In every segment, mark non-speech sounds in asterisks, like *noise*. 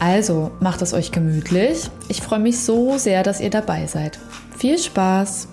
Also macht es euch gemütlich. Ich freue mich so sehr, dass ihr dabei seid. Viel Spaß!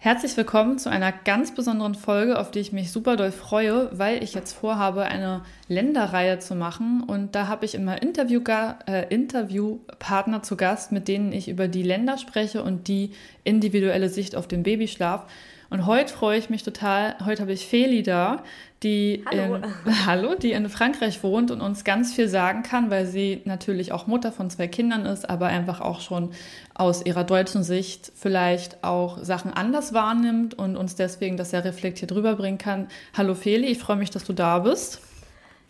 Herzlich willkommen zu einer ganz besonderen Folge, auf die ich mich super doll freue, weil ich jetzt vorhabe, eine Länderreihe zu machen. Und da habe ich immer Interview äh, Interviewpartner zu Gast, mit denen ich über die Länder spreche und die individuelle Sicht auf den Babyschlaf. Und heute freue ich mich total. Heute habe ich Feli da, die hallo. In, *laughs* hallo, die in Frankreich wohnt und uns ganz viel sagen kann, weil sie natürlich auch Mutter von zwei Kindern ist, aber einfach auch schon aus ihrer deutschen Sicht vielleicht auch Sachen anders wahrnimmt und uns deswegen das sehr reflektiert rüberbringen kann. Hallo Feli, ich freue mich, dass du da bist.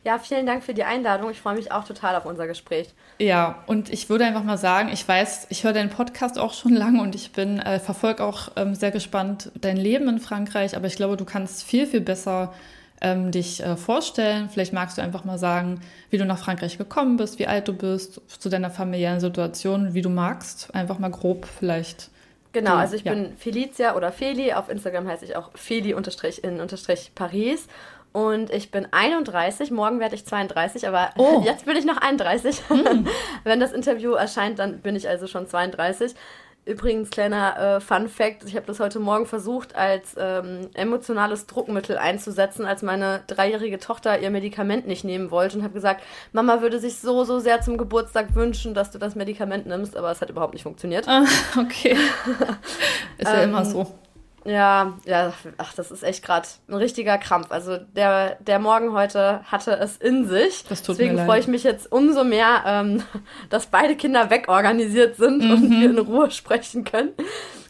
Ja, vielen Dank für die Einladung. Ich freue mich auch total auf unser Gespräch. Ja, und ich würde einfach mal sagen, ich weiß, ich höre deinen Podcast auch schon *laughs* lange und ich bin, äh, verfolge auch ähm, sehr gespannt dein Leben in Frankreich, aber ich glaube, du kannst viel, viel besser ähm, dich äh, vorstellen. Vielleicht magst du einfach mal sagen, wie du nach Frankreich gekommen bist, wie alt du bist, zu deiner familiären Situation, wie du magst. Einfach mal grob vielleicht. Genau, also ich ja. bin Felicia oder Feli. Auf Instagram heiße ich auch Feli-in-Paris. Und ich bin 31, morgen werde ich 32, aber oh. *laughs* jetzt bin ich noch 31. Hm. *laughs* Wenn das Interview erscheint, dann bin ich also schon 32. Übrigens, kleiner äh, Fun Fact: Ich habe das heute Morgen versucht, als ähm, emotionales Druckmittel einzusetzen, als meine dreijährige Tochter ihr Medikament nicht nehmen wollte und habe gesagt, Mama würde sich so, so sehr zum Geburtstag wünschen, dass du das Medikament nimmst, aber es hat überhaupt nicht funktioniert. Ah, *laughs* okay. Ist ja ähm, immer so. Ja, ja, ach, das ist echt gerade ein richtiger Krampf. Also der, der Morgen heute hatte es in sich. Das tut Deswegen freue ich mich jetzt umso mehr, ähm, *laughs* dass beide Kinder wegorganisiert sind mhm. und wir in Ruhe sprechen können.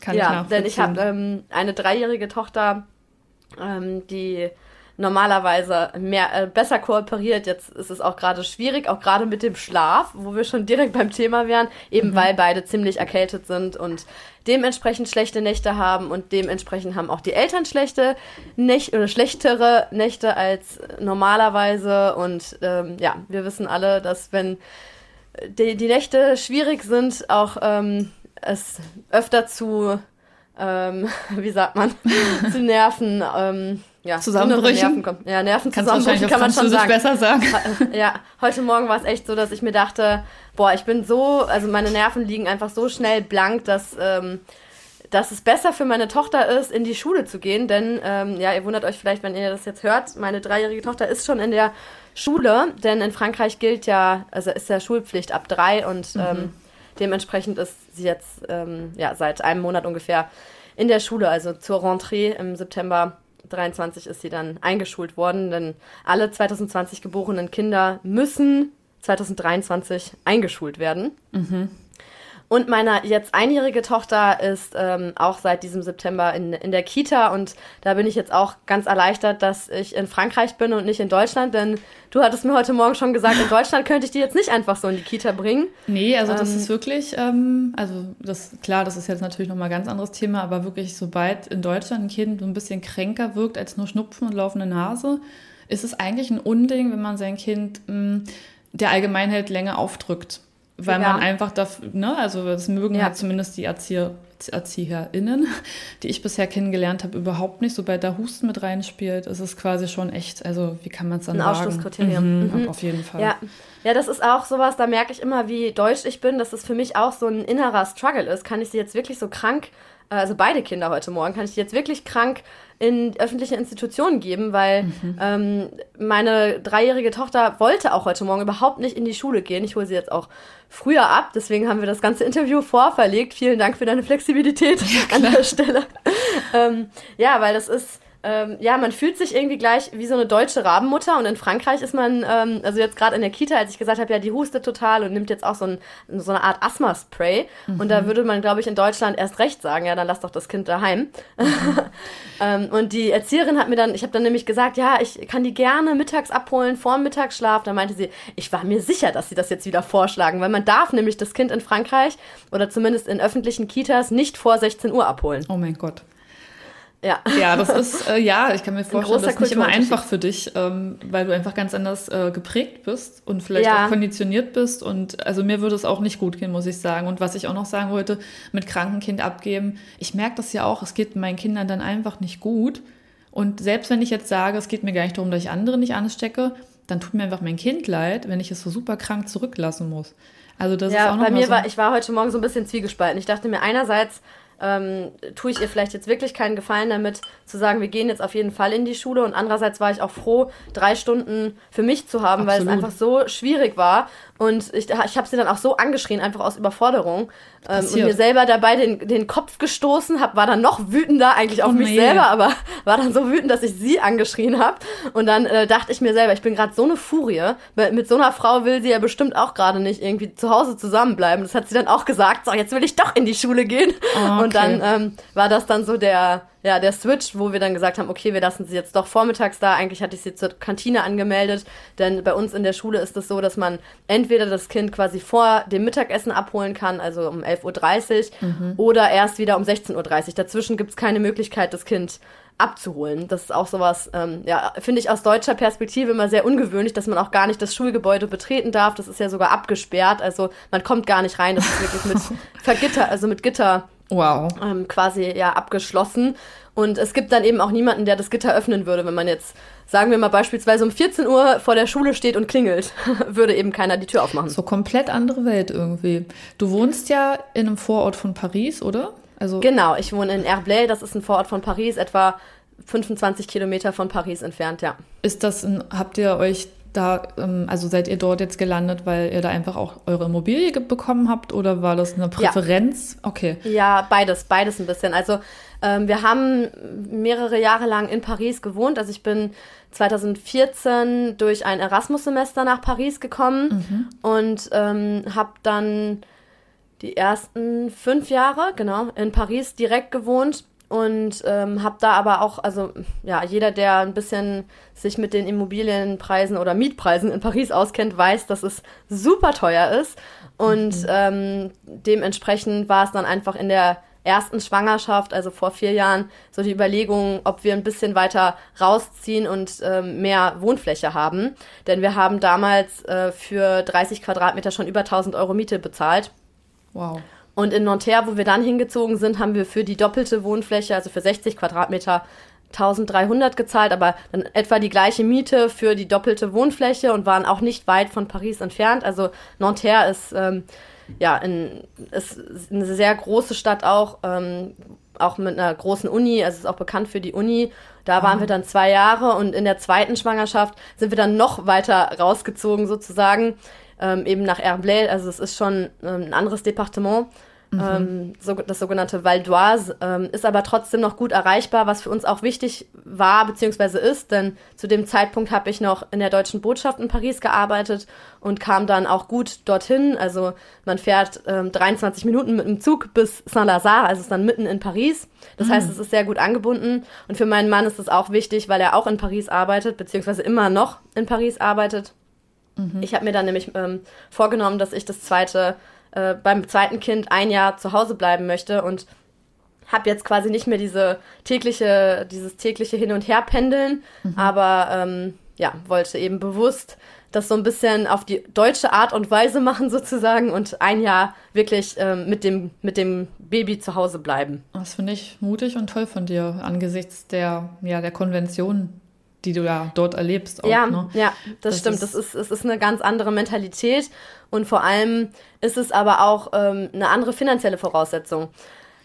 Kann ja, ich denn ich habe ähm, eine dreijährige Tochter, ähm, die normalerweise mehr, äh, besser kooperiert. Jetzt ist es auch gerade schwierig, auch gerade mit dem Schlaf, wo wir schon direkt beim Thema wären, eben mhm. weil beide ziemlich erkältet sind und dementsprechend schlechte Nächte haben und dementsprechend haben auch die Eltern schlechte Nächte oder schlechtere Nächte als normalerweise. Und ähm, ja, wir wissen alle, dass wenn die, die Nächte schwierig sind, auch ähm, es öfter zu, ähm, *laughs* wie sagt man, *laughs* zu Nerven. Ähm, ja, Zusammenbrüchen. Nerven kommen. Ja, Nervenzusammenbrüche kann man schon sagen. besser sagen. Ja, heute Morgen war es echt so, dass ich mir dachte, boah, ich bin so, also meine Nerven liegen einfach so schnell blank, dass, ähm, dass es besser für meine Tochter ist, in die Schule zu gehen. Denn, ähm, ja, ihr wundert euch vielleicht, wenn ihr das jetzt hört, meine dreijährige Tochter ist schon in der Schule, denn in Frankreich gilt ja, also ist ja Schulpflicht ab drei und mhm. ähm, dementsprechend ist sie jetzt ähm, ja, seit einem Monat ungefähr in der Schule, also zur Rentrée im September 23 ist sie dann eingeschult worden, denn alle 2020 geborenen Kinder müssen 2023 eingeschult werden. Mhm. Und meine jetzt einjährige Tochter ist ähm, auch seit diesem September in, in der Kita. Und da bin ich jetzt auch ganz erleichtert, dass ich in Frankreich bin und nicht in Deutschland, denn du hattest mir heute Morgen schon gesagt, in Deutschland könnte ich die jetzt nicht einfach so in die Kita bringen. Nee, also das ähm, ist wirklich, ähm, also das, klar, das ist jetzt natürlich nochmal ein ganz anderes Thema, aber wirklich, sobald in Deutschland ein Kind so ein bisschen kränker wirkt als nur Schnupfen und laufende Nase, ist es eigentlich ein Unding, wenn man sein Kind mh, mm, der Allgemeinheit länger aufdrückt weil ja. man einfach dafür, ne, also das mögen ja. halt zumindest die Erzieher, ErzieherInnen, *laughs* die ich bisher kennengelernt habe, überhaupt nicht. Sobald da Husten mit reinspielt, ist es quasi schon echt, also wie kann man es dann Ein sagen? Ausschlusskriterium. Mhm, mhm. Auf jeden Fall. Ja. ja, das ist auch sowas, da merke ich immer, wie deutsch ich bin, dass es für mich auch so ein innerer Struggle ist. Kann ich sie jetzt wirklich so krank also beide Kinder heute Morgen, kann ich die jetzt wirklich krank in öffentliche Institutionen geben, weil mhm. ähm, meine dreijährige Tochter wollte auch heute Morgen überhaupt nicht in die Schule gehen. Ich hole sie jetzt auch früher ab, deswegen haben wir das ganze Interview vorverlegt. Vielen Dank für deine Flexibilität ja, an der Stelle. *laughs* ähm, ja, weil das ist ähm, ja, man fühlt sich irgendwie gleich wie so eine deutsche Rabenmutter und in Frankreich ist man, ähm, also jetzt gerade in der Kita, als ich gesagt habe, ja, die hustet total und nimmt jetzt auch so, ein, so eine Art Asthma-Spray mhm. und da würde man, glaube ich, in Deutschland erst recht sagen, ja, dann lass doch das Kind daheim. Mhm. *laughs* ähm, und die Erzieherin hat mir dann, ich habe dann nämlich gesagt, ja, ich kann die gerne mittags abholen, vor dem Mittagsschlaf. Da meinte sie, ich war mir sicher, dass sie das jetzt wieder vorschlagen, weil man darf nämlich das Kind in Frankreich oder zumindest in öffentlichen Kitas nicht vor 16 Uhr abholen. Oh mein Gott. Ja. Ja, das ist, äh, ja, ich kann mir vorstellen, das ist nicht immer einfach für dich, ähm, weil du einfach ganz anders äh, geprägt bist und vielleicht ja. auch konditioniert bist. Und also mir würde es auch nicht gut gehen, muss ich sagen. Und was ich auch noch sagen wollte, mit kranken Kind abgeben, ich merke das ja auch, es geht meinen Kindern dann einfach nicht gut. Und selbst wenn ich jetzt sage, es geht mir gar nicht darum, dass ich andere nicht anstecke, dann tut mir einfach mein Kind leid, wenn ich es so super krank zurücklassen muss. Also das ja, ist auch noch bei mir so war, ich war heute Morgen so ein bisschen zwiegespalten. Ich dachte mir einerseits, ähm, tue ich ihr vielleicht jetzt wirklich keinen Gefallen damit, zu sagen, wir gehen jetzt auf jeden Fall in die Schule. Und andererseits war ich auch froh, drei Stunden für mich zu haben, Absolut. weil es einfach so schwierig war. Und ich, ich habe sie dann auch so angeschrien, einfach aus Überforderung. Ähm, und mir selber dabei den, den Kopf gestoßen habe, war dann noch wütender eigentlich auf oh, mich selber, aber *laughs* war dann so wütend, dass ich sie angeschrien habe. Und dann äh, dachte ich mir selber, ich bin gerade so eine Furie. Mit so einer Frau will sie ja bestimmt auch gerade nicht irgendwie zu Hause zusammenbleiben. Das hat sie dann auch gesagt. So, jetzt will ich doch in die Schule gehen. Oh, okay. Und dann ähm, war das dann so der ja, der Switch, wo wir dann gesagt haben, okay, wir lassen sie jetzt doch vormittags da. Eigentlich hatte ich sie zur Kantine angemeldet, denn bei uns in der Schule ist es so, dass man entweder das Kind quasi vor dem Mittagessen abholen kann, also um 11.30 Uhr, mhm. oder erst wieder um 16.30 Uhr. Dazwischen gibt es keine Möglichkeit, das Kind abzuholen. Das ist auch sowas, ähm, ja, finde ich aus deutscher Perspektive immer sehr ungewöhnlich, dass man auch gar nicht das Schulgebäude betreten darf. Das ist ja sogar abgesperrt, also man kommt gar nicht rein. Das ist wirklich mit *laughs* Vergitter, also mit Gitter Wow. Ähm, quasi ja abgeschlossen. Und es gibt dann eben auch niemanden, der das Gitter öffnen würde, wenn man jetzt, sagen wir mal beispielsweise um 14 Uhr vor der Schule steht und klingelt, *laughs* würde eben keiner die Tür aufmachen. So komplett andere Welt irgendwie. Du wohnst ja in einem Vorort von Paris, oder? Also genau, ich wohne in Herblay, das ist ein Vorort von Paris, etwa 25 Kilometer von Paris entfernt, ja. Ist das ein, habt ihr euch da, ähm, also seid ihr dort jetzt gelandet, weil ihr da einfach auch eure Immobilie bekommen habt oder war das eine Präferenz? Ja. Okay. Ja, beides, beides ein bisschen. Also ähm, wir haben mehrere Jahre lang in Paris gewohnt. Also ich bin 2014 durch ein Erasmus-Semester nach Paris gekommen mhm. und ähm, habe dann die ersten fünf Jahre, genau, in Paris direkt gewohnt und ähm, habe da aber auch, also ja, jeder, der ein bisschen sich mit den Immobilienpreisen oder Mietpreisen in Paris auskennt, weiß, dass es super teuer ist. Und mhm. ähm, dementsprechend war es dann einfach in der ersten Schwangerschaft, also vor vier Jahren, so die Überlegung, ob wir ein bisschen weiter rausziehen und ähm, mehr Wohnfläche haben. Denn wir haben damals äh, für 30 Quadratmeter schon über 1000 Euro Miete bezahlt. Wow. Und in Nanterre, wo wir dann hingezogen sind, haben wir für die doppelte Wohnfläche, also für 60 Quadratmeter, 1300 gezahlt, aber dann etwa die gleiche Miete für die doppelte Wohnfläche und waren auch nicht weit von Paris entfernt. Also Nanterre ist ähm, ja in, ist eine sehr große Stadt auch, ähm, auch mit einer großen Uni, also ist auch bekannt für die Uni. Da waren ah. wir dann zwei Jahre und in der zweiten Schwangerschaft sind wir dann noch weiter rausgezogen sozusagen, ähm, eben nach Herblay. Also es ist schon ähm, ein anderes Departement. Mhm. Ähm, so, das sogenannte Val d'Oise, ähm, ist aber trotzdem noch gut erreichbar, was für uns auch wichtig war bzw. ist, denn zu dem Zeitpunkt habe ich noch in der deutschen Botschaft in Paris gearbeitet und kam dann auch gut dorthin. Also man fährt ähm, 23 Minuten mit dem Zug bis Saint-Lazare, also ist dann mitten in Paris. Das mhm. heißt, es ist sehr gut angebunden und für meinen Mann ist es auch wichtig, weil er auch in Paris arbeitet, beziehungsweise immer noch in Paris arbeitet. Mhm. Ich habe mir dann nämlich ähm, vorgenommen, dass ich das zweite äh, beim zweiten Kind ein Jahr zu Hause bleiben möchte und habe jetzt quasi nicht mehr diese tägliche, dieses tägliche Hin- und Herpendeln, mhm. aber ähm, ja, wollte eben bewusst das so ein bisschen auf die deutsche Art und Weise machen *laughs* sozusagen und ein Jahr wirklich ähm, mit, dem, mit dem Baby zu Hause bleiben. Das finde ich mutig und toll von dir angesichts der, ja, der Konvention, die du ja dort erlebst. Auch, ja, ne? ja, das, das stimmt. Ist, das ist, es ist eine ganz andere Mentalität und vor allem ist es aber auch ähm, eine andere finanzielle Voraussetzung.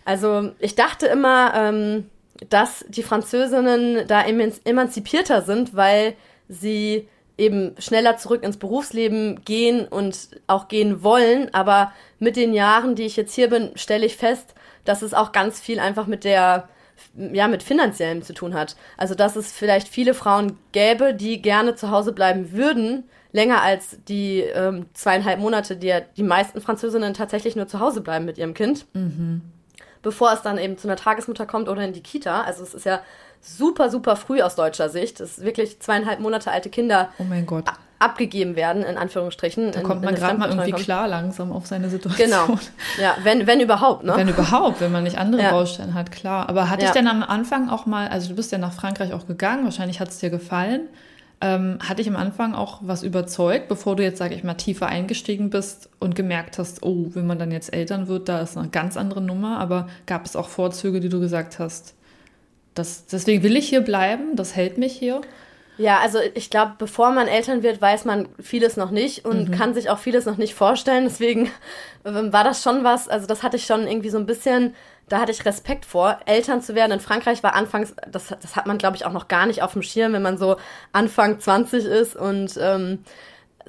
Also ich dachte immer, ähm, dass die Französinnen da emanzipierter sind, weil sie eben schneller zurück ins Berufsleben gehen und auch gehen wollen. Aber mit den Jahren, die ich jetzt hier bin, stelle ich fest, dass es auch ganz viel einfach mit der ja, mit finanziellem zu tun hat. Also, dass es vielleicht viele Frauen gäbe, die gerne zu Hause bleiben würden, länger als die ähm, zweieinhalb Monate, die ja die meisten Französinnen tatsächlich nur zu Hause bleiben mit ihrem Kind. Mhm. Bevor es dann eben zu einer Tagesmutter kommt oder in die Kita. Also, es ist ja super, super früh aus deutscher Sicht. Es ist wirklich zweieinhalb Monate alte Kinder. Oh mein Gott abgegeben werden, in Anführungsstrichen. Da kommt man gerade mal irgendwie klar langsam auf seine Situation. Genau. Ja, wenn, wenn überhaupt, ne? Wenn überhaupt, wenn man nicht andere ja. Baustellen hat, klar. Aber hatte ja. ich denn am Anfang auch mal, also du bist ja nach Frankreich auch gegangen, wahrscheinlich hat es dir gefallen. Ähm, hatte ich am Anfang auch was überzeugt, bevor du jetzt, sage ich mal, tiefer eingestiegen bist und gemerkt hast, oh, wenn man dann jetzt Eltern wird, da ist eine ganz andere Nummer. Aber gab es auch Vorzüge, die du gesagt hast, das, deswegen will ich hier bleiben, das hält mich hier? Ja, also ich glaube, bevor man Eltern wird, weiß man vieles noch nicht und mhm. kann sich auch vieles noch nicht vorstellen. Deswegen ähm, war das schon was, also das hatte ich schon irgendwie so ein bisschen, da hatte ich Respekt vor. Eltern zu werden in Frankreich war anfangs, das, das hat man, glaube ich, auch noch gar nicht auf dem Schirm, wenn man so Anfang 20 ist und ähm,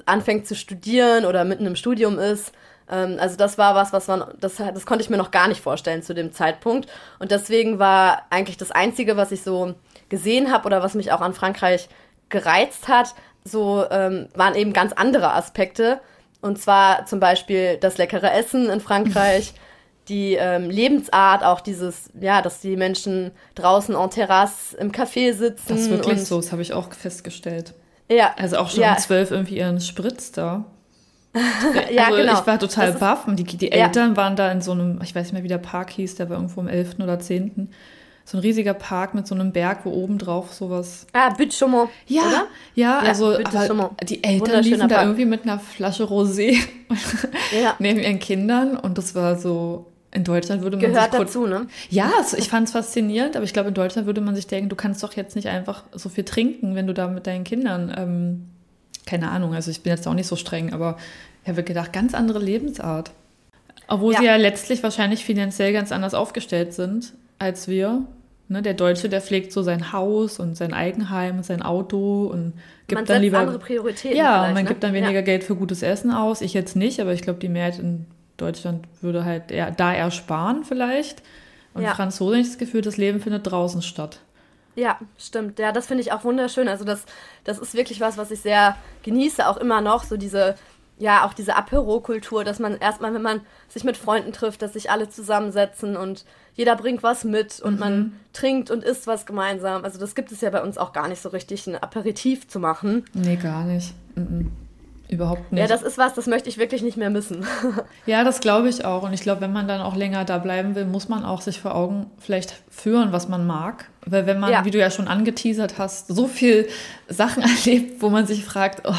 anfängt zu studieren oder mitten im Studium ist. Ähm, also das war was, was man, das, das konnte ich mir noch gar nicht vorstellen zu dem Zeitpunkt. Und deswegen war eigentlich das Einzige, was ich so gesehen habe oder was mich auch an Frankreich gereizt hat, so ähm, waren eben ganz andere Aspekte. Und zwar zum Beispiel das leckere Essen in Frankreich, *laughs* die ähm, Lebensart, auch dieses, ja, dass die Menschen draußen en Terrasse im Café sitzen. Das ist wirklich so, das habe ich auch festgestellt. Ja. Also auch schon ja. um zwölf irgendwie ihren Spritz da. *laughs* ja, also genau. Ich war total baff und die, die Eltern ja. waren da in so einem, ich weiß nicht mehr, wie der Park hieß, der war irgendwo im 11. oder 10 so ein riesiger Park mit so einem Berg, wo oben drauf sowas. Ah, Chaumont. Ja, oder? ja, also die Eltern liefen da irgendwie mit einer Flasche Rosé ja. *laughs* neben ihren Kindern und das war so. In Deutschland würde man Gehört sich kurz, dazu, ne? Ja, also ich fand es faszinierend, aber ich glaube, in Deutschland würde man sich denken, du kannst doch jetzt nicht einfach so viel trinken, wenn du da mit deinen Kindern, ähm, keine Ahnung, also ich bin jetzt auch nicht so streng, aber ich habe gedacht, ganz andere Lebensart. Obwohl ja. sie ja letztlich wahrscheinlich finanziell ganz anders aufgestellt sind als wir. Ne, der Deutsche, der pflegt so sein Haus und sein Eigenheim und sein Auto und gibt man dann lieber andere Prioritäten. Ja, und man ne? gibt dann weniger ja. Geld für gutes Essen aus. Ich jetzt nicht, aber ich glaube, die Mehrheit in Deutschland würde halt eher, da eher sparen vielleicht. Und ja. Franzosen ich das Gefühl, das Leben findet draußen statt. Ja, stimmt. Ja, das finde ich auch wunderschön. Also das, das ist wirklich was, was ich sehr genieße, auch immer noch, so diese ja, auch diese Apero-Kultur, dass man erstmal, wenn man sich mit Freunden trifft, dass sich alle zusammensetzen und jeder bringt was mit und mhm. man trinkt und isst was gemeinsam. Also das gibt es ja bei uns auch gar nicht so richtig, ein Aperitif zu machen. Nee, gar nicht. Mhm. Überhaupt nicht. Ja, das ist was, das möchte ich wirklich nicht mehr missen. *laughs* ja, das glaube ich auch. Und ich glaube, wenn man dann auch länger da bleiben will, muss man auch sich vor Augen vielleicht führen, was man mag. Weil wenn man, ja. wie du ja schon angeteasert hast, so viel Sachen *laughs* erlebt, wo man sich fragt, oh,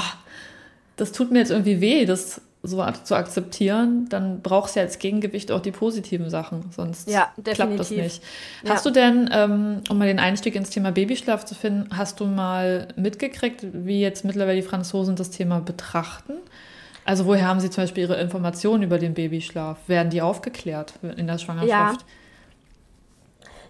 das tut mir jetzt irgendwie weh, das so zu akzeptieren, dann brauchst du ja als Gegengewicht auch die positiven Sachen, sonst ja, klappt das nicht. Ja. Hast du denn, ähm, um mal den Einstieg ins Thema Babyschlaf zu finden, hast du mal mitgekriegt, wie jetzt mittlerweile die Franzosen das Thema betrachten? Also woher haben sie zum Beispiel ihre Informationen über den Babyschlaf? Werden die aufgeklärt in der Schwangerschaft?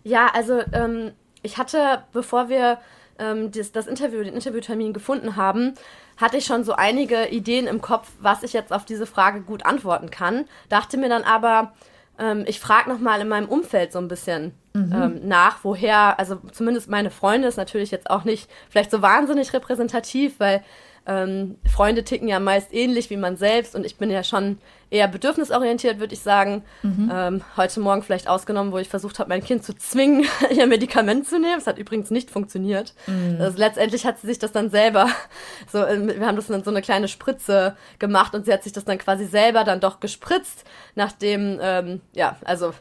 Ja, ja also ähm, ich hatte, bevor wir ähm, das, das Interview, den Interviewtermin gefunden haben, hatte ich schon so einige Ideen im Kopf, was ich jetzt auf diese Frage gut antworten kann. Dachte mir dann aber, ähm, ich frage nochmal in meinem Umfeld so ein bisschen mhm. ähm, nach, woher, also zumindest meine Freunde ist natürlich jetzt auch nicht vielleicht so wahnsinnig repräsentativ, weil ähm, Freunde ticken ja meist ähnlich wie man selbst und ich bin ja schon eher bedürfnisorientiert, würde ich sagen. Mhm. Ähm, heute Morgen vielleicht ausgenommen, wo ich versucht habe, mein Kind zu zwingen, *laughs* ihr Medikament zu nehmen. Es hat übrigens nicht funktioniert. Mhm. Also letztendlich hat sie sich das dann selber, *laughs* so, äh, wir haben das dann so eine kleine Spritze gemacht und sie hat sich das dann quasi selber dann doch gespritzt, nachdem, ähm, ja, also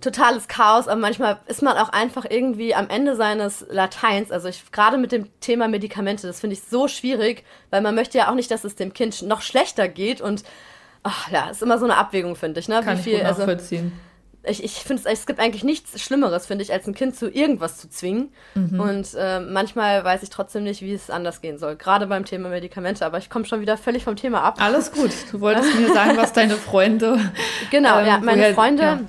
totales Chaos, aber manchmal ist man auch einfach irgendwie am Ende seines Lateins. Also ich gerade mit dem Thema Medikamente, das finde ich so schwierig, weil man möchte ja auch nicht, dass es dem Kind noch schlechter geht und ach, ja, ist immer so eine Abwägung, finde ich. Ne? Kann Wie viel, ich gut nachvollziehen. Also, ich, ich finde es, gibt eigentlich nichts Schlimmeres, finde ich, als ein Kind zu irgendwas zu zwingen. Mhm. Und äh, manchmal weiß ich trotzdem nicht, wie es anders gehen soll. Gerade beim Thema Medikamente. Aber ich komme schon wieder völlig vom Thema ab. Alles gut. Du wolltest mir sagen, was deine Freunde. *laughs* Genau, ähm, ja, meine woher, Freunde. Ja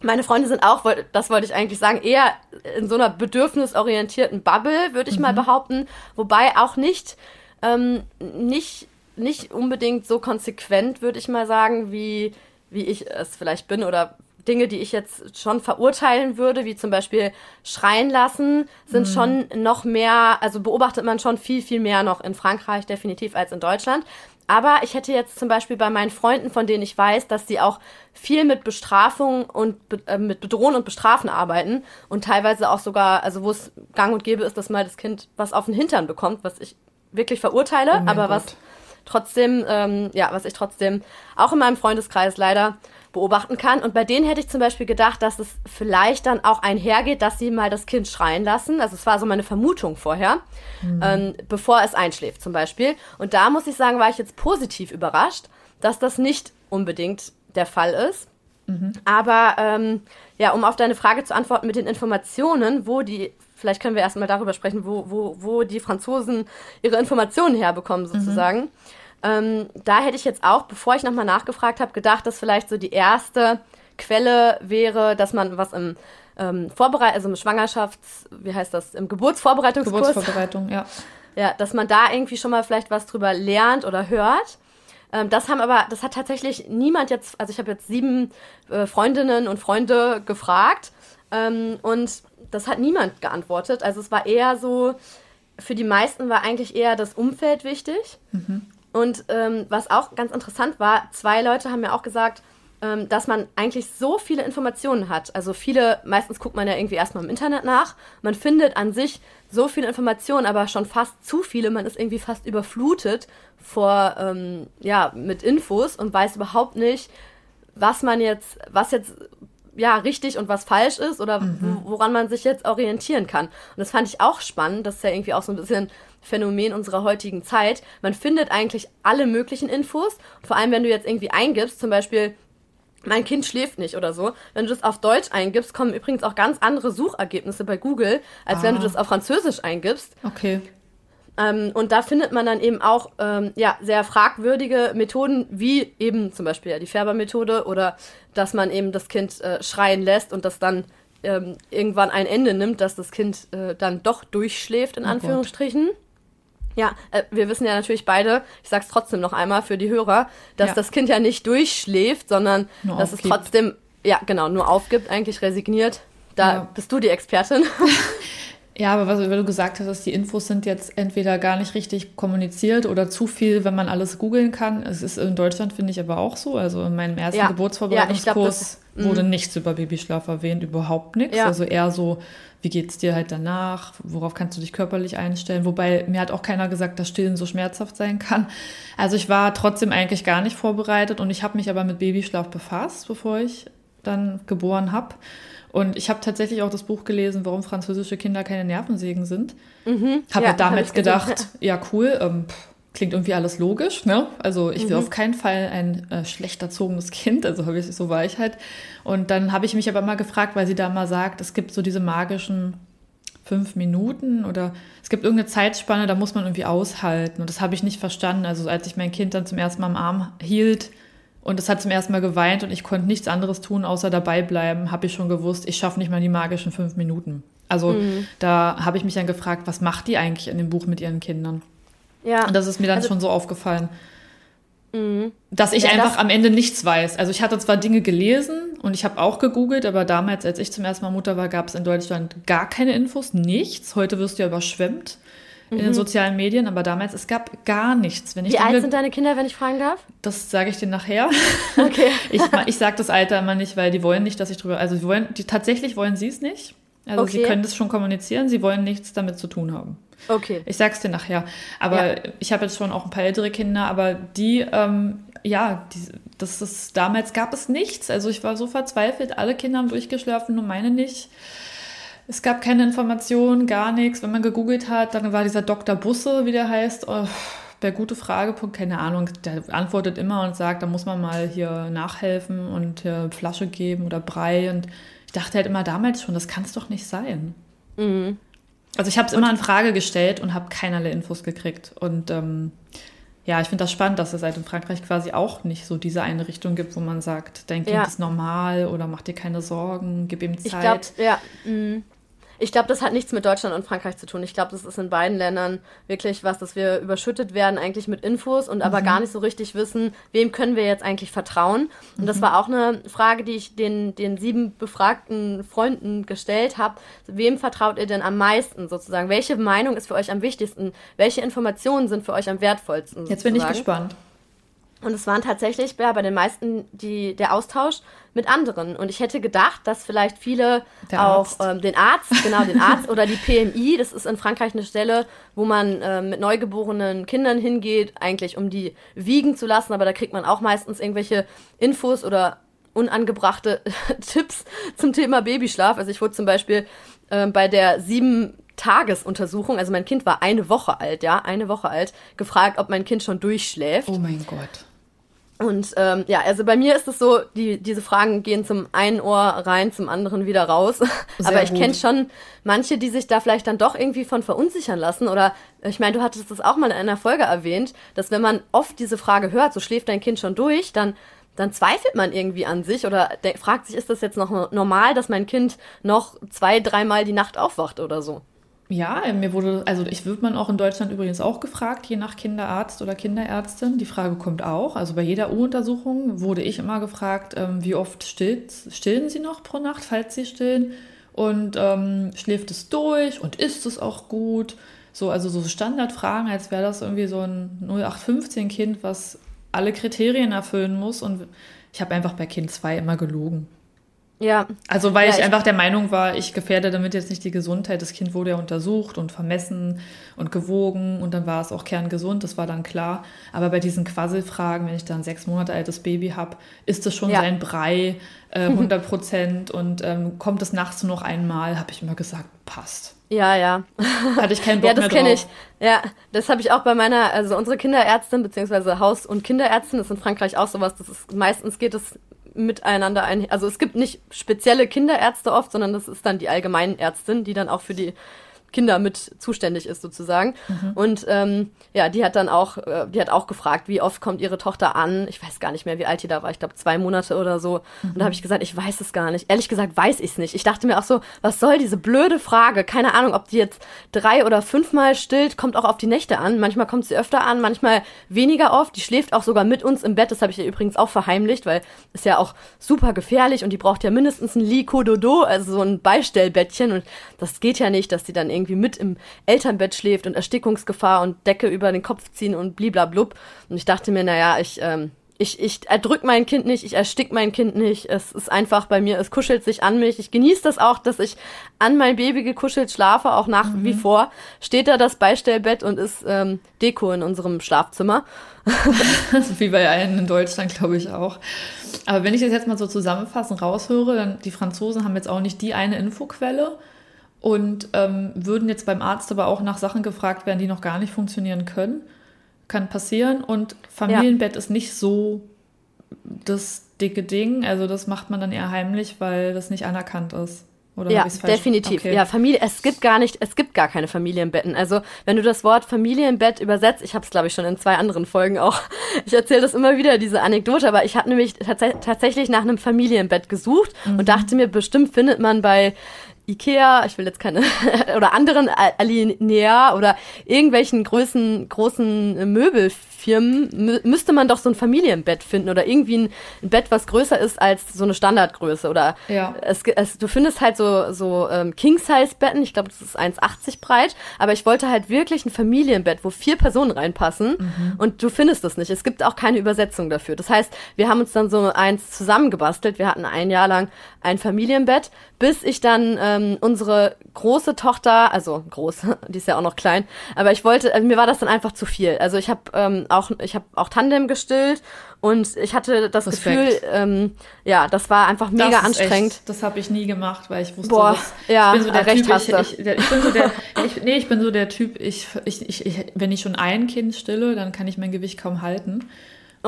meine Freunde sind auch, das wollte ich eigentlich sagen, eher in so einer bedürfnisorientierten Bubble, würde ich mhm. mal behaupten. Wobei auch nicht, ähm, nicht, nicht unbedingt so konsequent, würde ich mal sagen, wie, wie ich es vielleicht bin oder Dinge, die ich jetzt schon verurteilen würde, wie zum Beispiel schreien lassen, sind mhm. schon noch mehr, also beobachtet man schon viel, viel mehr noch in Frankreich definitiv als in Deutschland. Aber ich hätte jetzt zum Beispiel bei meinen Freunden, von denen ich weiß, dass sie auch viel mit Bestrafung und äh, mit Bedrohen und Bestrafen arbeiten und teilweise auch sogar, also wo es gang und gäbe ist, dass mal das Kind was auf den Hintern bekommt, was ich wirklich verurteile, oh aber Gott. was trotzdem, ähm, ja, was ich trotzdem auch in meinem Freundeskreis leider beobachten kann. Und bei denen hätte ich zum Beispiel gedacht, dass es vielleicht dann auch einhergeht, dass sie mal das Kind schreien lassen. Also es war so meine Vermutung vorher, mhm. ähm, bevor es einschläft zum Beispiel. Und da muss ich sagen, war ich jetzt positiv überrascht, dass das nicht unbedingt der Fall ist. Mhm. Aber ähm, ja, um auf deine Frage zu antworten mit den Informationen, wo die, vielleicht können wir erstmal darüber sprechen, wo, wo, wo die Franzosen ihre Informationen herbekommen mhm. sozusagen. Mhm. Ähm, da hätte ich jetzt auch, bevor ich nochmal nachgefragt habe, gedacht, dass vielleicht so die erste Quelle wäre, dass man was im ähm, Vorbereit also im Schwangerschafts-, wie heißt das, im Geburtsvorbereitungskurs. Geburtsvorbereitung, ja. Ja, dass man da irgendwie schon mal vielleicht was drüber lernt oder hört. Ähm, das haben aber, das hat tatsächlich niemand jetzt, also ich habe jetzt sieben äh, Freundinnen und Freunde gefragt ähm, und das hat niemand geantwortet. Also es war eher so, für die meisten war eigentlich eher das Umfeld wichtig. Mhm. Und ähm, was auch ganz interessant war, zwei Leute haben mir auch gesagt, ähm, dass man eigentlich so viele Informationen hat. Also viele, meistens guckt man ja irgendwie erstmal im Internet nach. Man findet an sich so viele Informationen, aber schon fast zu viele. Man ist irgendwie fast überflutet vor, ähm, ja, mit Infos und weiß überhaupt nicht, was man jetzt, was jetzt ja richtig und was falsch ist oder mhm. woran man sich jetzt orientieren kann. Und das fand ich auch spannend. Das ist ja irgendwie auch so ein bisschen Phänomen unserer heutigen Zeit. Man findet eigentlich alle möglichen Infos. Vor allem, wenn du jetzt irgendwie eingibst, zum Beispiel mein Kind schläft nicht oder so. Wenn du das auf Deutsch eingibst, kommen übrigens auch ganz andere Suchergebnisse bei Google, als ah. wenn du ah. das auf Französisch eingibst. Okay. Ähm, und da findet man dann eben auch ähm, ja, sehr fragwürdige Methoden, wie eben zum Beispiel ja, die Färbermethode oder dass man eben das Kind äh, schreien lässt und das dann ähm, irgendwann ein Ende nimmt, dass das Kind äh, dann doch durchschläft, in oh Anführungsstrichen. Gott. Ja, äh, wir wissen ja natürlich beide, ich sag's trotzdem noch einmal für die Hörer, dass ja. das Kind ja nicht durchschläft, sondern nur dass aufgibt. es trotzdem, ja genau, nur aufgibt, eigentlich resigniert. Da ja. bist du die Expertin. *laughs* *laughs* Ja, aber was du gesagt hast, die Infos sind jetzt entweder gar nicht richtig kommuniziert oder zu viel, wenn man alles googeln kann. Es ist in Deutschland, finde ich, aber auch so. Also in meinem ersten ja. Geburtsvorbereitungskurs ja, wurde mhm. nichts über Babyschlaf erwähnt, überhaupt nichts. Ja. Also eher so, wie geht es dir halt danach? Worauf kannst du dich körperlich einstellen? Wobei mir hat auch keiner gesagt, dass Stillen so schmerzhaft sein kann. Also ich war trotzdem eigentlich gar nicht vorbereitet und ich habe mich aber mit Babyschlaf befasst, bevor ich dann geboren habe. Und ich habe tatsächlich auch das Buch gelesen, warum französische Kinder keine Nervensägen sind. Mhm. Habe ja, damals hab gedacht, ja cool, ähm, klingt irgendwie alles logisch. Ne? Also ich will mhm. auf keinen Fall ein äh, schlecht erzogenes Kind, also habe ich so war ich halt. Und dann habe ich mich aber mal gefragt, weil sie da mal sagt, es gibt so diese magischen fünf Minuten oder es gibt irgendeine Zeitspanne, da muss man irgendwie aushalten. Und das habe ich nicht verstanden. Also als ich mein Kind dann zum ersten Mal am Arm hielt, und es hat zum ersten Mal geweint und ich konnte nichts anderes tun, außer dabei bleiben, habe ich schon gewusst, ich schaffe nicht mal die magischen fünf Minuten. Also mhm. da habe ich mich dann gefragt, was macht die eigentlich in dem Buch mit ihren Kindern? Ja. Und das ist mir dann also, schon so aufgefallen. Mhm. Dass ich ja, einfach das am Ende nichts weiß. Also ich hatte zwar Dinge gelesen und ich habe auch gegoogelt, aber damals, als ich zum ersten Mal Mutter war, gab es in Deutschland gar keine Infos, nichts. Heute wirst du ja überschwemmt in den mhm. sozialen Medien, aber damals, es gab gar nichts. Wenn ich Wie alt sind deine Kinder, wenn ich fragen darf? Das sage ich dir nachher. *laughs* Okay. *laughs* ich ich sage das Alter immer nicht, weil die wollen nicht, dass ich drüber, also die wollen, die, tatsächlich wollen sie es nicht. Also okay. sie können das schon kommunizieren, sie wollen nichts damit zu tun haben. Okay. Ich sag's dir nachher. Aber ja. ich habe jetzt schon auch ein paar ältere Kinder, aber die, ähm, ja, die, das ist, damals gab es nichts. Also ich war so verzweifelt, alle Kinder haben durchgeschlafen, nur meine nicht. Es gab keine Informationen, gar nichts. Wenn man gegoogelt hat, dann war dieser Dr. Busse, wie der heißt, oh, der gute Fragepunkt, keine Ahnung, der antwortet immer und sagt, da muss man mal hier nachhelfen und hier Flasche geben oder Brei. Und ich dachte halt immer damals schon, das kann es doch nicht sein. Mhm. Also ich habe es immer in Frage gestellt und habe keinerlei Infos gekriegt. Und ähm, ja, ich finde das spannend, dass es halt in Frankreich quasi auch nicht so diese eine Richtung gibt, wo man sagt, dein Kind ja. ist normal oder mach dir keine Sorgen, gib ihm Zeit. Ich glaube, ja. Mhm. Ich glaube, das hat nichts mit Deutschland und Frankreich zu tun. Ich glaube, das ist in beiden Ländern wirklich was, dass wir überschüttet werden eigentlich mit Infos und mhm. aber gar nicht so richtig wissen, wem können wir jetzt eigentlich vertrauen. Und mhm. das war auch eine Frage, die ich den, den sieben befragten Freunden gestellt habe. Wem vertraut ihr denn am meisten sozusagen? Welche Meinung ist für euch am wichtigsten? Welche Informationen sind für euch am wertvollsten? Sozusagen? Jetzt bin ich gespannt. Und es waren tatsächlich ja, bei den meisten die, der Austausch mit anderen. Und ich hätte gedacht, dass vielleicht viele auch ähm, den Arzt, genau, den Arzt oder die PMI, das ist in Frankreich eine Stelle, wo man äh, mit neugeborenen Kindern hingeht, eigentlich um die wiegen zu lassen, aber da kriegt man auch meistens irgendwelche Infos oder unangebrachte *laughs* Tipps zum Thema Babyschlaf. Also ich wurde zum Beispiel äh, bei der sieben Tagesuntersuchung, also mein Kind war eine Woche alt, ja, eine Woche alt, gefragt, ob mein Kind schon durchschläft. Oh mein Gott. Und ähm, ja, also bei mir ist es so, die, diese Fragen gehen zum einen Ohr rein, zum anderen wieder raus. *laughs* Sehr Aber ich kenne schon manche, die sich da vielleicht dann doch irgendwie von verunsichern lassen. Oder ich meine, du hattest das auch mal in einer Folge erwähnt, dass wenn man oft diese Frage hört, so schläft dein Kind schon durch, dann dann zweifelt man irgendwie an sich oder fragt sich, ist das jetzt noch normal, dass mein Kind noch zwei, dreimal die Nacht aufwacht oder so? Ja, mir wurde, also ich wird man auch in Deutschland übrigens auch gefragt, je nach Kinderarzt oder Kinderärztin. Die Frage kommt auch. Also bei jeder U-Untersuchung wurde ich immer gefragt, ähm, wie oft stillt, stillen Sie noch pro Nacht, falls Sie stillen? Und ähm, schläft es durch und ist es auch gut? So, also so Standardfragen, als wäre das irgendwie so ein 0815-Kind, was alle Kriterien erfüllen muss. Und ich habe einfach bei Kind 2 immer gelogen. Ja. Also weil ja, ich, ich einfach der Meinung war, ich gefährde damit jetzt nicht die Gesundheit. Das Kind wurde ja untersucht und vermessen und gewogen und dann war es auch kerngesund, das war dann klar. Aber bei diesen Quasselfragen, wenn ich dann ein sechs Monate altes Baby habe, ist es schon ja. sein Brei äh, *laughs* 100 Prozent und ähm, kommt es nachts nur noch einmal, habe ich immer gesagt, passt. Ja, ja. *laughs* Hatte ich keinen *laughs* Bock ja, das kenne ich. Ja, das habe ich auch bei meiner, also unsere Kinderärztin beziehungsweise Haus- und Kinderärztin, das ist in Frankreich auch sowas, das ist meistens geht es miteinander ein. Also es gibt nicht spezielle Kinderärzte oft, sondern das ist dann die Allgemeinärztin, die dann auch für die Kinder mit zuständig ist sozusagen. Mhm. Und ähm, ja, die hat dann auch, äh, die hat auch gefragt, wie oft kommt ihre Tochter an? Ich weiß gar nicht mehr, wie alt die da war. Ich glaube zwei Monate oder so. Mhm. Und da habe ich gesagt, ich weiß es gar nicht. Ehrlich gesagt weiß ich es nicht. Ich dachte mir auch so, was soll diese blöde Frage? Keine Ahnung, ob die jetzt drei oder fünfmal stillt, kommt auch auf die Nächte an. Manchmal kommt sie öfter an, manchmal weniger oft. Die schläft auch sogar mit uns im Bett. Das habe ich ihr übrigens auch verheimlicht, weil ist ja auch super gefährlich und die braucht ja mindestens ein Likododo, also so ein Beistellbettchen. Und das geht ja nicht, dass die dann irgendwie mit im Elternbett schläft und Erstickungsgefahr und Decke über den Kopf ziehen und bliblablub. Und ich dachte mir, naja, ich, ähm, ich, ich erdrück mein Kind nicht, ich erstick mein Kind nicht. Es ist einfach bei mir, es kuschelt sich an mich. Ich genieße das auch, dass ich an mein Baby gekuschelt schlafe, auch nach mhm. wie vor. Steht da das Beistellbett und ist ähm, Deko in unserem Schlafzimmer. *laughs* wie bei allen in Deutschland, glaube ich auch. Aber wenn ich das jetzt mal so zusammenfassend raushöre, dann die Franzosen haben jetzt auch nicht die eine Infoquelle und ähm, würden jetzt beim Arzt aber auch nach Sachen gefragt werden, die noch gar nicht funktionieren können. Kann passieren. Und Familienbett ja. ist nicht so das dicke Ding. Also das macht man dann eher heimlich, weil das nicht anerkannt ist. Oder ja, definitiv. Okay. Ja, Familie, es gibt gar nicht, es gibt gar keine Familienbetten. Also wenn du das Wort Familienbett übersetzt, ich habe es glaube ich schon in zwei anderen Folgen auch. *laughs* Ich erzähle das immer wieder diese Anekdote, aber ich habe nämlich tats tatsächlich nach einem Familienbett gesucht mhm. und dachte mir, bestimmt findet man bei Ikea, ich will jetzt keine, *laughs* oder anderen Alinea oder irgendwelchen großen, großen Möbelfirmen, müsste man doch so ein Familienbett finden oder irgendwie ein, Bett, was größer ist als so eine Standardgröße. Oder ja. es, es, du findest halt so, so ähm, King-Size-Betten, ich glaube, das ist 1,80 breit, aber ich wollte halt wirklich ein Familienbett, wo vier Personen reinpassen mhm. und du findest das nicht. Es gibt auch keine Übersetzung dafür. Das heißt, wir haben uns dann so eins zusammengebastelt. Wir hatten ein Jahr lang ein Familienbett, bis ich dann ähm, unsere große Tochter, also groß, *laughs* die ist ja auch noch klein, aber ich wollte, also mir war das dann einfach zu viel. Also ich habe ähm, auch, ich habe auch Tandem gestillt und ich hatte das Respekt. Gefühl, ähm, ja, das war einfach mega das anstrengend. Echt, das habe ich nie gemacht, weil ich wusste, Boah, dass, ja, ich bin so der recht Typ, ich, ich, ich, bin so der, ich, nee, ich bin so der Typ, ich, ich, ich, wenn ich schon ein Kind stille, dann kann ich mein Gewicht kaum halten.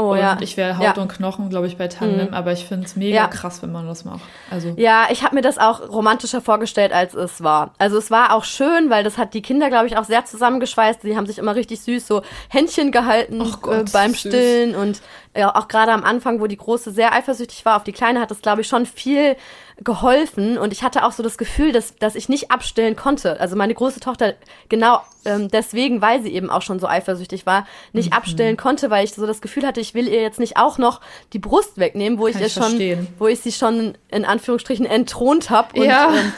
Oh, und ja. ich wäre Haut ja. und Knochen, glaube ich, bei Tandem, mhm. aber ich finde es mega ja. krass, wenn man das macht. Also. Ja, ich habe mir das auch romantischer vorgestellt, als es war. Also es war auch schön, weil das hat die Kinder, glaube ich, auch sehr zusammengeschweißt. Sie haben sich immer richtig süß so Händchen gehalten Gott, äh, beim Stillen und ja, auch gerade am Anfang, wo die Große sehr eifersüchtig war auf die Kleine, hat das, glaube ich, schon viel geholfen. Und ich hatte auch so das Gefühl, dass, dass ich nicht abstillen konnte. Also meine große Tochter genau ähm, deswegen, weil sie eben auch schon so eifersüchtig war, nicht mhm. abstillen konnte, weil ich so das Gefühl hatte, ich will ihr jetzt nicht auch noch die Brust wegnehmen, wo Kann ich ihr schon, verstehen. wo ich sie schon in Anführungsstrichen entthront habe und ja. ähm,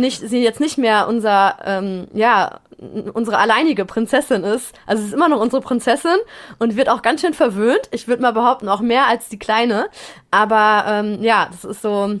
nicht, sie jetzt nicht mehr unser, ähm, ja, unsere alleinige Prinzessin ist. Also sie ist immer noch unsere Prinzessin und wird auch ganz schön verwöhnt. Ich würde mal behaupten, auch mehr als die Kleine. Aber ähm, ja, das ist so,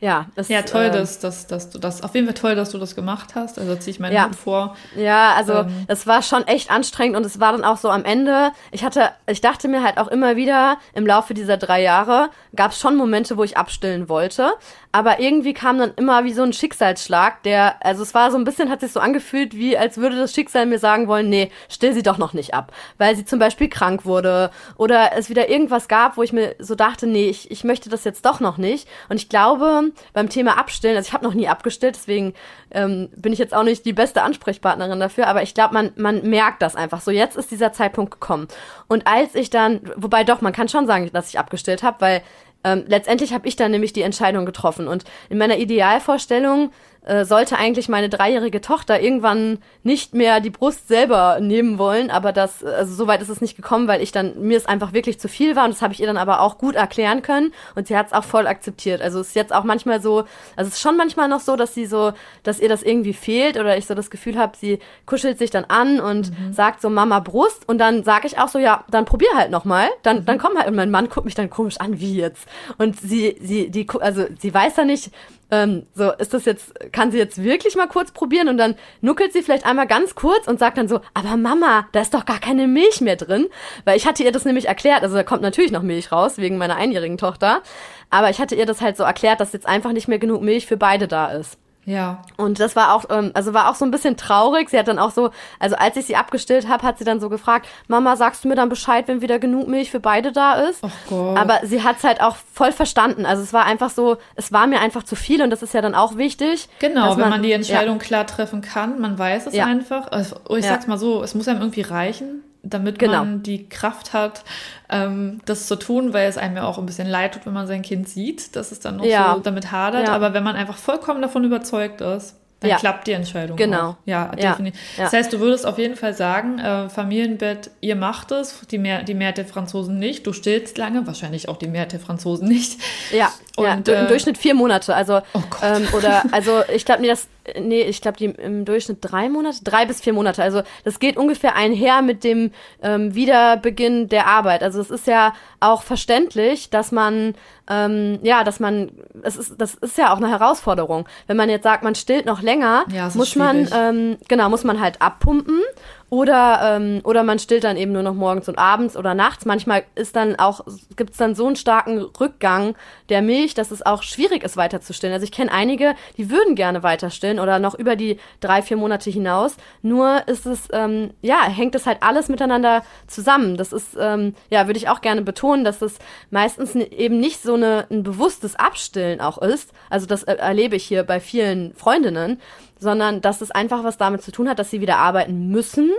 ja, das, ja, toll, äh, dass, dass, dass du das, auf jeden Fall toll, dass du das gemacht hast. Also ziehe ich meinen ja. Hut vor. Ja, also ähm. es war schon echt anstrengend und es war dann auch so am Ende. Ich hatte, ich dachte mir halt auch immer wieder im Laufe dieser drei Jahre gab es schon Momente, wo ich abstillen wollte aber irgendwie kam dann immer wie so ein Schicksalsschlag, der, also es war so ein bisschen, hat sich so angefühlt, wie als würde das Schicksal mir sagen wollen, nee, still sie doch noch nicht ab, weil sie zum Beispiel krank wurde oder es wieder irgendwas gab, wo ich mir so dachte, nee, ich, ich möchte das jetzt doch noch nicht. Und ich glaube, beim Thema Abstillen, also ich habe noch nie abgestillt, deswegen ähm, bin ich jetzt auch nicht die beste Ansprechpartnerin dafür, aber ich glaube, man, man merkt das einfach so. Jetzt ist dieser Zeitpunkt gekommen. Und als ich dann, wobei doch, man kann schon sagen, dass ich abgestillt habe, weil ähm, letztendlich habe ich dann nämlich die Entscheidung getroffen. Und in meiner Idealvorstellung äh, sollte eigentlich meine dreijährige Tochter irgendwann nicht mehr die Brust selber nehmen wollen, aber das, also soweit ist es nicht gekommen, weil ich dann, mir es einfach wirklich zu viel war und das habe ich ihr dann aber auch gut erklären können und sie hat es auch voll akzeptiert. Also es ist jetzt auch manchmal so, also es ist schon manchmal noch so, dass sie so, dass ihr das irgendwie fehlt oder ich so das Gefühl habe, sie kuschelt sich dann an und mhm. sagt so Mama Brust und dann sage ich auch so, ja, dann probier halt nochmal, dann, mhm. dann komm halt und mein Mann guckt mich dann komisch an, wie jetzt? Und sie, sie, die, also sie weiß ja nicht, ähm, so, ist das jetzt, kann sie jetzt wirklich mal kurz probieren und dann nuckelt sie vielleicht einmal ganz kurz und sagt dann so, aber Mama, da ist doch gar keine Milch mehr drin. Weil ich hatte ihr das nämlich erklärt, also da kommt natürlich noch Milch raus, wegen meiner einjährigen Tochter. Aber ich hatte ihr das halt so erklärt, dass jetzt einfach nicht mehr genug Milch für beide da ist. Ja. Und das war auch, ähm, also war auch so ein bisschen traurig. Sie hat dann auch so, also als ich sie abgestillt habe, hat sie dann so gefragt, Mama, sagst du mir dann Bescheid, wenn wieder genug Milch für beide da ist? Oh Gott. Aber sie hat es halt auch voll verstanden. Also es war einfach so, es war mir einfach zu viel und das ist ja dann auch wichtig. Genau, wenn man, man die Entscheidung ja. klar treffen kann, man weiß es ja. einfach. Also ich sag's mal so, es muss einem irgendwie reichen damit genau. man die Kraft hat, ähm, das zu tun, weil es einem ja auch ein bisschen leid tut, wenn man sein Kind sieht, dass es dann noch ja. so damit hadert. Ja. Aber wenn man einfach vollkommen davon überzeugt ist, dann ja. klappt die Entscheidung. Genau. Auch. Ja, definitiv. Das heißt, du würdest auf jeden Fall sagen, äh, Familienbett, ihr macht es, die, Mehr die Mehrheit der Franzosen nicht. Du stillst lange, wahrscheinlich auch die Mehrheit der Franzosen nicht. Ja, Und, ja. im äh, Durchschnitt vier Monate. Also, oh ähm, oder, also ich glaube, nee, das nee, ich glaube, die im Durchschnitt drei Monate, drei bis vier Monate. Also das geht ungefähr einher mit dem ähm, Wiederbeginn der Arbeit. Also es ist ja auch verständlich, dass man, ähm, ja, dass man, es ist, das ist ja auch eine Herausforderung. Wenn man jetzt sagt, man stillt noch länger, ja, muss man, ähm, genau, muss man halt abpumpen oder, ähm, oder man stillt dann eben nur noch morgens und abends oder nachts. Manchmal ist dann auch, gibt es dann so einen starken Rückgang der Milch, dass es auch schwierig ist, weiter zu stillen. Also ich kenne einige, die würden gerne weiter stillen oder noch über die drei, vier Monate hinaus. Nur ist es, ähm, ja, hängt es halt alles miteinander zusammen. Das ist, ähm, ja, würde ich auch gerne betonen, dass es meistens eben nicht so eine, ein bewusstes Abstillen auch ist. Also das äh, erlebe ich hier bei vielen Freundinnen sondern dass es einfach was damit zu tun hat, dass sie wieder arbeiten müssen,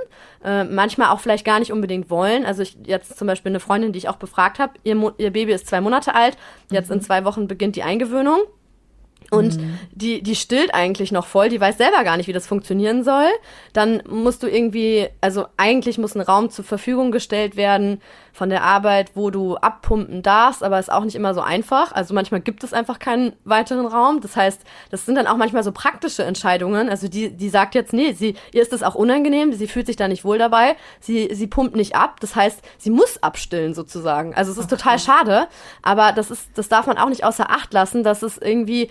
äh, manchmal auch vielleicht gar nicht unbedingt wollen. Also ich jetzt zum Beispiel eine Freundin, die ich auch befragt habe, ihr, ihr Baby ist zwei Monate alt, jetzt mhm. in zwei Wochen beginnt die Eingewöhnung. Und mhm. die, die stillt eigentlich noch voll, die weiß selber gar nicht, wie das funktionieren soll. Dann musst du irgendwie, also eigentlich muss ein Raum zur Verfügung gestellt werden von der Arbeit, wo du abpumpen darfst, aber ist auch nicht immer so einfach. Also manchmal gibt es einfach keinen weiteren Raum. Das heißt, das sind dann auch manchmal so praktische Entscheidungen. Also die, die sagt jetzt, nee, sie, ihr ist das auch unangenehm, sie fühlt sich da nicht wohl dabei, sie, sie pumpt nicht ab. Das heißt, sie muss abstillen sozusagen. Also es ist okay. total schade, aber das ist, das darf man auch nicht außer Acht lassen, dass es irgendwie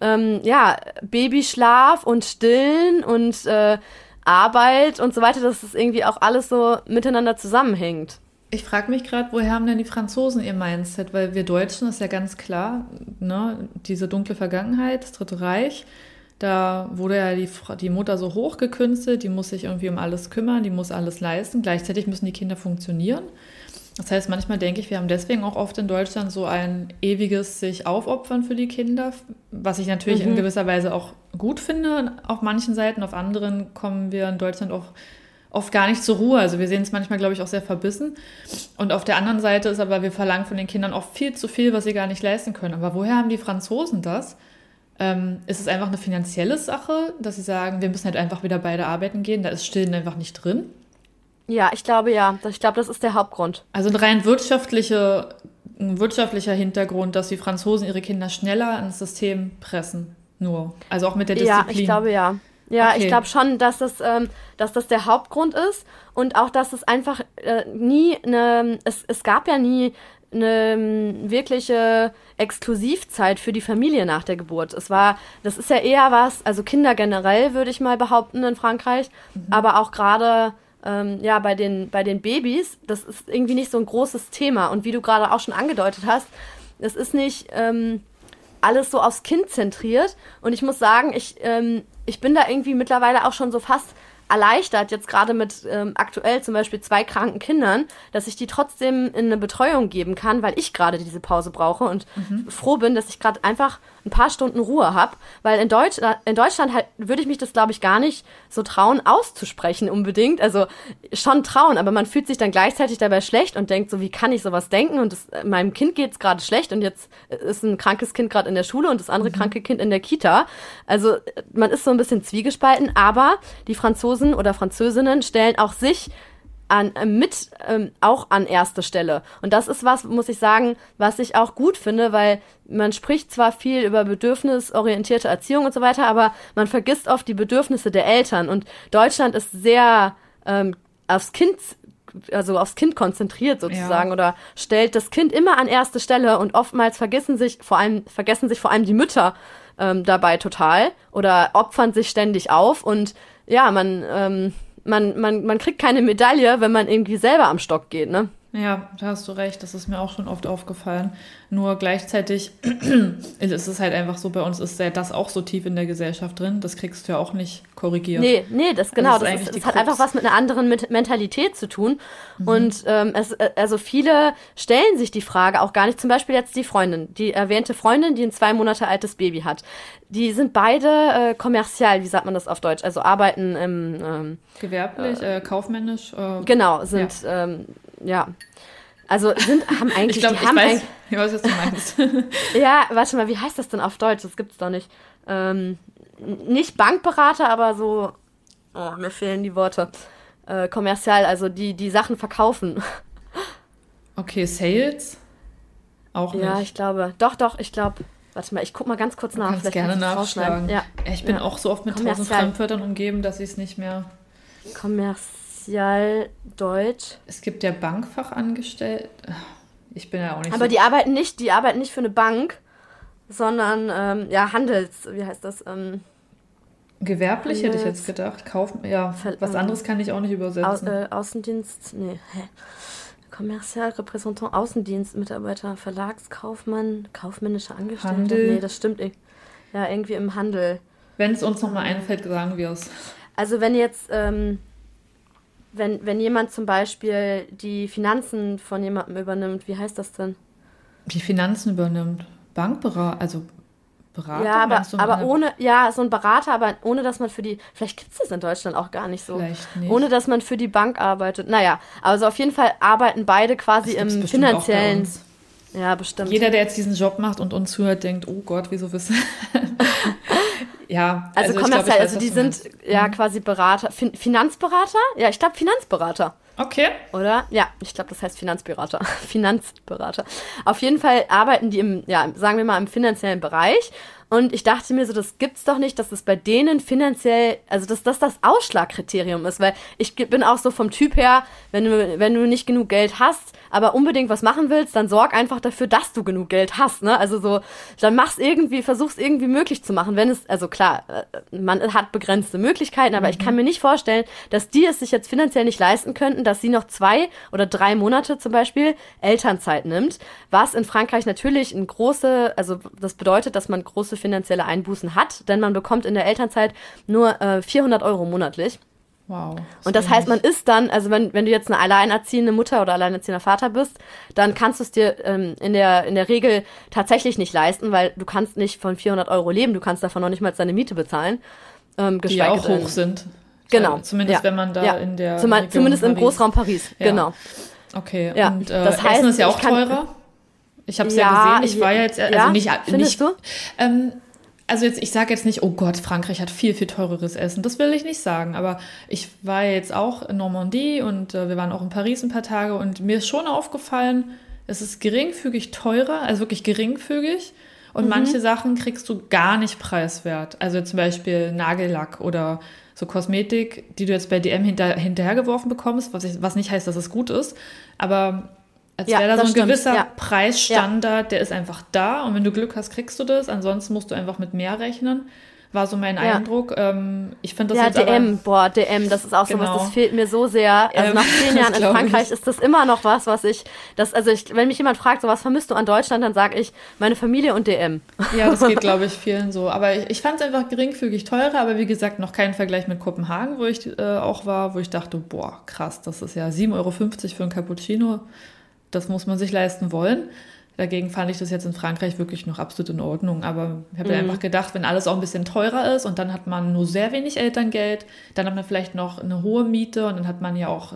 ähm, ja, Babyschlaf und Stillen und äh, Arbeit und so weiter, dass das irgendwie auch alles so miteinander zusammenhängt. Ich frage mich gerade, woher haben denn die Franzosen ihr Mindset? Weil wir Deutschen, ist ja ganz klar, ne, diese dunkle Vergangenheit, das Dritte Reich, da wurde ja die, die Mutter so hochgekünstelt, die muss sich irgendwie um alles kümmern, die muss alles leisten. Gleichzeitig müssen die Kinder funktionieren. Das heißt, manchmal denke ich, wir haben deswegen auch oft in Deutschland so ein ewiges sich aufopfern für die Kinder, was ich natürlich mhm. in gewisser Weise auch gut finde auf manchen Seiten. Auf anderen kommen wir in Deutschland auch oft gar nicht zur Ruhe. Also wir sehen es manchmal, glaube ich, auch sehr verbissen. Und auf der anderen Seite ist aber, wir verlangen von den Kindern oft viel zu viel, was sie gar nicht leisten können. Aber woher haben die Franzosen das? Ähm, ist es einfach eine finanzielle Sache, dass sie sagen, wir müssen halt einfach wieder beide arbeiten gehen? Da ist Stillen einfach nicht drin? Ja, ich glaube ja. Ich glaube, das ist der Hauptgrund. Also ein rein wirtschaftliche, ein wirtschaftlicher Hintergrund, dass die Franzosen ihre Kinder schneller ins System pressen. Nur. Also auch mit der Disziplin. Ja, ich glaube ja. Ja, okay. ich glaube schon, dass das, ähm, dass das der Hauptgrund ist und auch, dass es einfach äh, nie eine, es, es gab ja nie eine ähm, wirkliche Exklusivzeit für die Familie nach der Geburt. Es war, das ist ja eher was, also Kinder generell würde ich mal behaupten in Frankreich, mhm. aber auch gerade ähm, ja bei den bei den Babys, das ist irgendwie nicht so ein großes Thema und wie du gerade auch schon angedeutet hast, es ist nicht ähm, alles so aufs Kind zentriert und ich muss sagen, ich ähm, ich bin da irgendwie mittlerweile auch schon so fast erleichtert, jetzt gerade mit ähm, aktuell zum Beispiel zwei kranken Kindern, dass ich die trotzdem in eine Betreuung geben kann, weil ich gerade diese Pause brauche und mhm. froh bin, dass ich gerade einfach ein paar Stunden Ruhe habe, weil in, Deutsch, in Deutschland halt würde ich mich das, glaube ich, gar nicht so trauen auszusprechen unbedingt. Also schon trauen, aber man fühlt sich dann gleichzeitig dabei schlecht und denkt so, wie kann ich sowas denken und das, meinem Kind geht es gerade schlecht und jetzt ist ein krankes Kind gerade in der Schule und das andere mhm. kranke Kind in der Kita. Also man ist so ein bisschen zwiegespalten, aber die Franzosen oder Französinnen stellen auch sich an, äh, mit ähm, auch an erste Stelle. Und das ist was, muss ich sagen, was ich auch gut finde, weil man spricht zwar viel über bedürfnisorientierte Erziehung und so weiter, aber man vergisst oft die Bedürfnisse der Eltern. Und Deutschland ist sehr ähm, aufs Kind also aufs Kind konzentriert sozusagen ja. oder stellt das Kind immer an erste Stelle und oftmals vergessen sich vor allem vergessen sich vor allem die Mütter ähm, dabei total oder opfern sich ständig auf und ja man ähm, man, man, man kriegt keine Medaille, wenn man irgendwie selber am Stock geht, ne? Ja, da hast du recht. Das ist mir auch schon oft aufgefallen. Nur gleichzeitig *clears throat* ist es halt einfach so, bei uns ist ja das auch so tief in der Gesellschaft drin. Das kriegst du ja auch nicht korrigiert. Nee, nee, das genau. Das, ist, das hat einfach was mit einer anderen Mentalität zu tun. Mhm. Und ähm, es, äh, also viele stellen sich die Frage auch gar nicht. Zum Beispiel jetzt die Freundin, die erwähnte Freundin, die ein zwei Monate altes Baby hat. Die sind beide äh, kommerziell, wie sagt man das auf Deutsch? Also arbeiten im ähm, Gewerblich, äh, kaufmännisch. Äh, genau, sind ja. Ähm, ja. Also sind, haben *laughs* eigentlich. ich glaube, ich weiß, ich weiß, was du meinst. *laughs* ja, warte mal, wie heißt das denn auf Deutsch? Das gibt's doch nicht. Ähm, nicht Bankberater, aber so. Oh, mir fehlen die Worte. Äh, kommerzial, also die, die Sachen verkaufen. Okay, Sales? Auch nicht. Ja, ich glaube. Doch, doch, ich glaube. Warte mal, ich guck mal ganz kurz du nach. Kannst gerne nachschlagen. Ja. Ich bin ja. auch so oft mit tausend Fremdwörtern umgeben, dass ich es nicht mehr. Kommerzial. Sozialdeutsch. Es gibt ja Bankfachangestellte. Ich bin ja auch nicht Aber so die arbeiten nicht, die arbeiten nicht für eine Bank, sondern ähm, ja, Handels, wie heißt das? Ähm, Gewerblich Handels, hätte ich jetzt gedacht. Kauf, ja, was anderes kann ich auch nicht übersetzen. Au, äh, Außendienst, nee, hä? Kommerzial, Repräsentant, Außendienst, Mitarbeiter, Verlagskaufmann, kaufmännischer Angestellter. Handel. Nee, das stimmt. Ja, irgendwie im Handel. Wenn es uns nochmal einfällt, sagen wir es. Also wenn jetzt ähm, wenn, wenn jemand zum Beispiel die Finanzen von jemandem übernimmt, wie heißt das denn? Die Finanzen übernimmt. Bankberater, also Berater? Ja, aber, aber ohne, ja, so ein Berater, aber ohne, dass man für die, vielleicht gibt es das in Deutschland auch gar nicht so. Vielleicht nicht. Ohne, dass man für die Bank arbeitet. Naja, also auf jeden Fall arbeiten beide quasi im finanziellen. Ja, bestimmt. Jeder, der jetzt diesen Job macht und uns zuhört, denkt, oh Gott, wieso wissen. *laughs* ja. Also, also kommerziell, glaub, also die sind ja mhm. quasi Berater, fin Finanzberater? Ja, ich glaube Finanzberater. Okay. Oder? Ja, ich glaube, das heißt Finanzberater. *laughs* Finanzberater. Auf jeden Fall arbeiten die im, ja, sagen wir mal, im finanziellen Bereich und ich dachte mir so, das gibt's doch nicht, dass es bei denen finanziell, also dass das das Ausschlagkriterium ist, weil ich bin auch so vom Typ her, wenn du, wenn du nicht genug Geld hast, aber unbedingt was machen willst, dann sorg einfach dafür, dass du genug Geld hast, ne? Also so, dann mach's irgendwie, versuch's irgendwie möglich zu machen, wenn es, also klar, äh, man hat begrenzte Möglichkeiten, aber mhm. ich kann mir nicht vorstellen, dass die es sich jetzt finanziell nicht leisten könnten, dass sie noch zwei oder drei Monate zum Beispiel Elternzeit nimmt, was in Frankreich natürlich ein große, also das bedeutet, dass man große finanzielle Einbußen hat, denn man bekommt in der Elternzeit nur äh, 400 Euro monatlich. Wow. Und das heißt, man ist dann, also wenn, wenn du jetzt eine alleinerziehende Mutter oder alleinerziehender Vater bist, dann kannst du es dir ähm, in, der, in der Regel tatsächlich nicht leisten, weil du kannst nicht von 400 Euro leben, du kannst davon noch nicht mal deine Miete bezahlen. Ähm, die auch hoch sind. Genau. Also zumindest ja. wenn man da ja. in der. Zum, zumindest Paris. im Großraum Paris, ja. genau. Okay, ja. und äh, das heißt, Essen ist ja auch teurer. Ich habe es ja, gesehen. Ich war ja jetzt, also nicht, Findest nicht, du? Ähm, also jetzt, ich sage jetzt nicht, oh Gott, Frankreich hat viel, viel teureres Essen. Das will ich nicht sagen. Aber ich war jetzt auch in Normandie und äh, wir waren auch in Paris ein paar Tage und mir ist schon aufgefallen, es ist geringfügig teurer, also wirklich geringfügig. Und mhm. manche Sachen kriegst du gar nicht preiswert. Also zum Beispiel Nagellack oder so Kosmetik, die du jetzt bei DM hinter, hinterhergeworfen bekommst, was, ich, was nicht heißt, dass es gut ist. Aber als ja, wäre da so ein stimmt. gewisser ja. Preisstandard, ja. der ist einfach da. Und wenn du Glück hast, kriegst du das. Ansonsten musst du einfach mit mehr rechnen war so mein. Eindruck. Ähm, ich finde das ja, DM, aber, boah, DM, das ist auch genau. sowas, das fehlt mir so sehr. Also ähm, nach zehn *laughs* Jahren in Frankreich ich. ist das immer noch was, was ich, das, also ich, wenn mich jemand fragt, so was vermisst du an Deutschland, dann sage ich meine Familie und DM. Ja, das geht, glaube ich, *laughs* vielen so. Aber ich, ich fand es einfach geringfügig teurer, aber wie gesagt, noch kein Vergleich mit Kopenhagen, wo ich äh, auch war, wo ich dachte, boah, krass, das ist ja 7,50 Euro für ein Cappuccino. Das muss man sich leisten wollen. Dagegen fand ich das jetzt in Frankreich wirklich noch absolut in Ordnung. Aber ich habe mhm. einfach gedacht, wenn alles auch ein bisschen teurer ist und dann hat man nur sehr wenig Elterngeld, dann hat man vielleicht noch eine hohe Miete und dann hat man ja auch,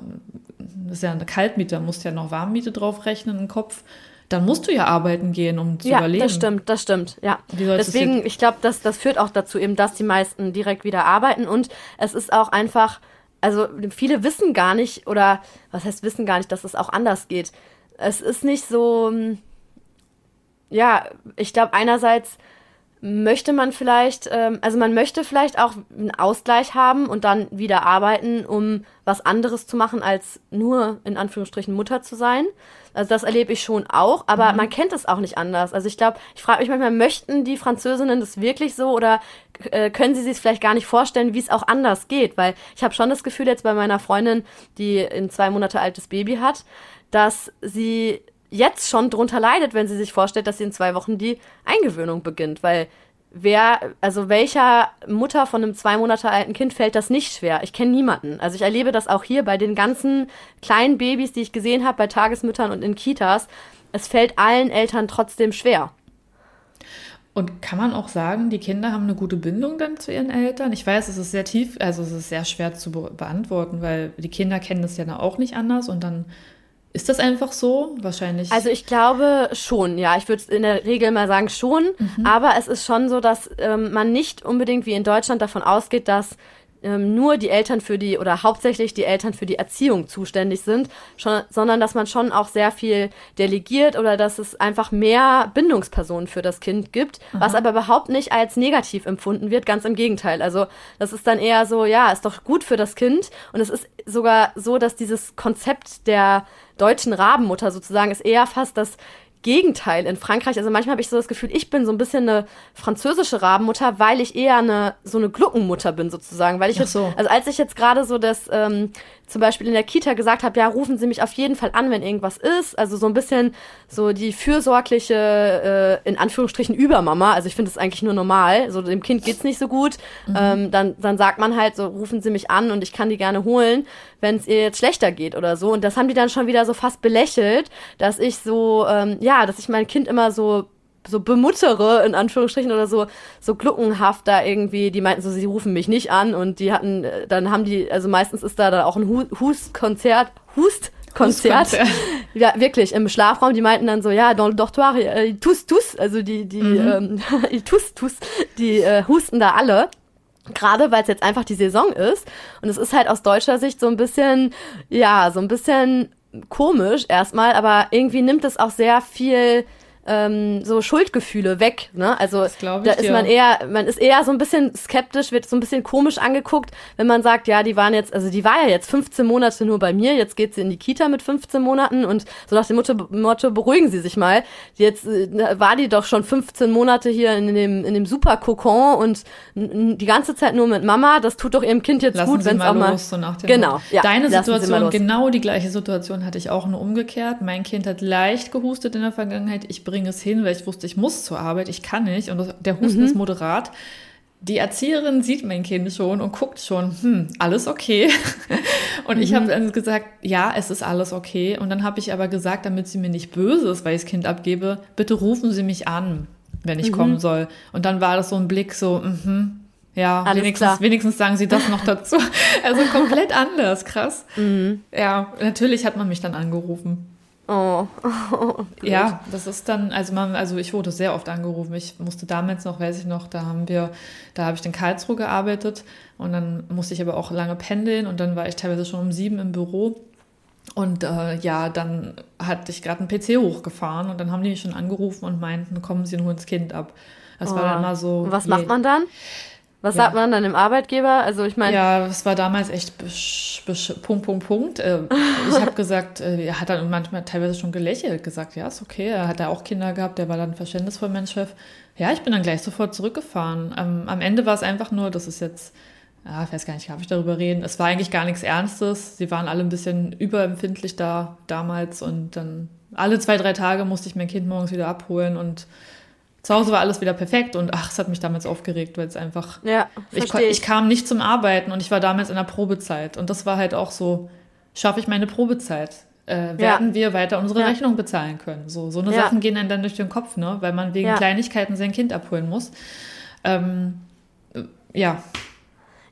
das ist ja eine Kaltmiete, da musst du ja noch Warmmiete drauf rechnen im Kopf. Dann musst du ja arbeiten gehen, um zu ja, überleben. Ja, das stimmt, das stimmt, ja. Deswegen, ich glaube, das, das führt auch dazu eben, dass die meisten direkt wieder arbeiten und es ist auch einfach, also viele wissen gar nicht oder was heißt wissen gar nicht, dass es auch anders geht. Es ist nicht so, ja, ich glaube, einerseits möchte man vielleicht, ähm, also man möchte vielleicht auch einen Ausgleich haben und dann wieder arbeiten, um was anderes zu machen, als nur in Anführungsstrichen Mutter zu sein. Also das erlebe ich schon auch, aber mhm. man kennt es auch nicht anders. Also ich glaube, ich frage mich manchmal, möchten die Französinnen das wirklich so oder äh, können sie sich vielleicht gar nicht vorstellen, wie es auch anders geht? Weil ich habe schon das Gefühl jetzt bei meiner Freundin, die ein zwei Monate altes Baby hat, dass sie jetzt schon drunter leidet, wenn sie sich vorstellt, dass sie in zwei Wochen die Eingewöhnung beginnt, weil wer, also welcher Mutter von einem zwei Monate alten Kind fällt das nicht schwer? Ich kenne niemanden. Also ich erlebe das auch hier bei den ganzen kleinen Babys, die ich gesehen habe, bei Tagesmüttern und in Kitas. Es fällt allen Eltern trotzdem schwer. Und kann man auch sagen, die Kinder haben eine gute Bindung dann zu ihren Eltern? Ich weiß, es ist sehr tief, also es ist sehr schwer zu be beantworten, weil die Kinder kennen das ja auch nicht anders und dann ist das einfach so? Wahrscheinlich. Also ich glaube schon, ja. Ich würde in der Regel mal sagen schon. Mhm. Aber es ist schon so, dass ähm, man nicht unbedingt wie in Deutschland davon ausgeht, dass ähm, nur die Eltern für die oder hauptsächlich die Eltern für die Erziehung zuständig sind, schon, sondern dass man schon auch sehr viel delegiert oder dass es einfach mehr Bindungspersonen für das Kind gibt, mhm. was aber überhaupt nicht als negativ empfunden wird, ganz im Gegenteil. Also das ist dann eher so, ja, ist doch gut für das Kind und es ist sogar so, dass dieses Konzept der deutschen Rabenmutter sozusagen ist eher fast das Gegenteil in Frankreich. Also manchmal habe ich so das Gefühl, ich bin so ein bisschen eine französische Rabenmutter, weil ich eher eine so eine Gluckenmutter bin sozusagen. Weil ich jetzt, so. also als ich jetzt gerade so das ähm, zum Beispiel in der Kita gesagt habe, ja, rufen Sie mich auf jeden Fall an, wenn irgendwas ist. Also so ein bisschen so die fürsorgliche, äh, in Anführungsstrichen, Übermama. Also ich finde das eigentlich nur normal. So dem Kind geht's nicht so gut. Mhm. Ähm, dann, dann sagt man halt so, rufen Sie mich an und ich kann die gerne holen, wenn es ihr jetzt schlechter geht oder so. Und das haben die dann schon wieder so fast belächelt, dass ich so, ähm, ja, dass ich mein Kind immer so so bemuttere, in Anführungsstrichen, oder so, so gluckenhaft da irgendwie, die meinten so, sie rufen mich nicht an und die hatten, äh, dann haben die, also meistens ist da dann auch ein Hustkonzert, Hustkonzert. Ja, wirklich, im Schlafraum, die meinten dann so, ja, dans le dortoir, äh, tous, tous, also die, die, mhm. ähm, *laughs* tous, tous, die äh, husten da alle. Gerade weil es jetzt einfach die Saison ist. Und es ist halt aus deutscher Sicht so ein bisschen, ja, so ein bisschen komisch erstmal, aber irgendwie nimmt es auch sehr viel ähm, so Schuldgefühle weg. Ne? Also da ist man eher, man ist eher so ein bisschen skeptisch, wird so ein bisschen komisch angeguckt, wenn man sagt, ja, die waren jetzt, also die war ja jetzt 15 Monate nur bei mir, jetzt geht sie in die Kita mit 15 Monaten und so nach dem Motto, Motto beruhigen Sie sich mal. Jetzt äh, war die doch schon 15 Monate hier in dem, in dem super Kokon und die ganze Zeit nur mit Mama, das tut doch ihrem Kind jetzt Lassen gut, wenn es auch mal. Los, so genau. Ja, Deine Situation, genau die gleiche Situation hatte ich auch nur umgekehrt. Mein Kind hat leicht gehustet in der Vergangenheit. Ich bringe es hin, weil ich wusste, ich muss zur Arbeit, ich kann nicht und der Husten mhm. ist moderat. Die Erzieherin sieht mein Kind schon und guckt schon, hm, alles okay. *laughs* und mhm. ich habe dann gesagt, ja, es ist alles okay. Und dann habe ich aber gesagt, damit sie mir nicht böse ist, weil ich das Kind abgebe, bitte rufen Sie mich an, wenn ich mhm. kommen soll. Und dann war das so ein Blick so, mhm, Ja, wenigstens, wenigstens sagen sie das noch dazu. *laughs* Also komplett anders, krass. Mhm. Ja, natürlich hat man mich dann angerufen. Oh. *laughs* oh ja, das ist dann, also man, also ich wurde sehr oft angerufen. Ich musste damals noch, weiß ich noch, da haben wir, da habe ich in Karlsruhe gearbeitet und dann musste ich aber auch lange pendeln und dann war ich teilweise schon um sieben im Büro. Und äh, ja, dann hatte ich gerade einen PC hochgefahren und dann haben die mich schon angerufen und meinten, kommen Sie und holen das Kind ab. Das oh. war dann oh. mal so. Was macht man dann? Was ja. sagt man dann dem Arbeitgeber? Also ich meine. Ja, es war damals echt Punkt, Punkt, Punkt. Äh, ich habe gesagt, äh, er hat dann manchmal teilweise schon gelächelt, gesagt, ja, ist okay. Er hat da auch Kinder gehabt, der war dann verständnisvoll, mein Chef. Ja, ich bin dann gleich sofort zurückgefahren. Ähm, am Ende war es einfach nur, das ist jetzt, ja, ich weiß gar nicht, darf ich darüber reden? Es war eigentlich gar nichts Ernstes. Sie waren alle ein bisschen überempfindlich da damals und dann alle zwei, drei Tage musste ich mein Kind morgens wieder abholen und zu Hause war alles wieder perfekt und ach, es hat mich damals aufgeregt, weil es einfach. Ja, ich, ich. kam nicht zum Arbeiten und ich war damals in der Probezeit. Und das war halt auch so, schaffe ich meine Probezeit? Äh, werden ja. wir weiter unsere ja. Rechnung bezahlen können? So, so eine ja. Sachen gehen einem dann durch den Kopf, ne? Weil man wegen Kleinigkeiten sein Kind abholen muss. Ähm, ja,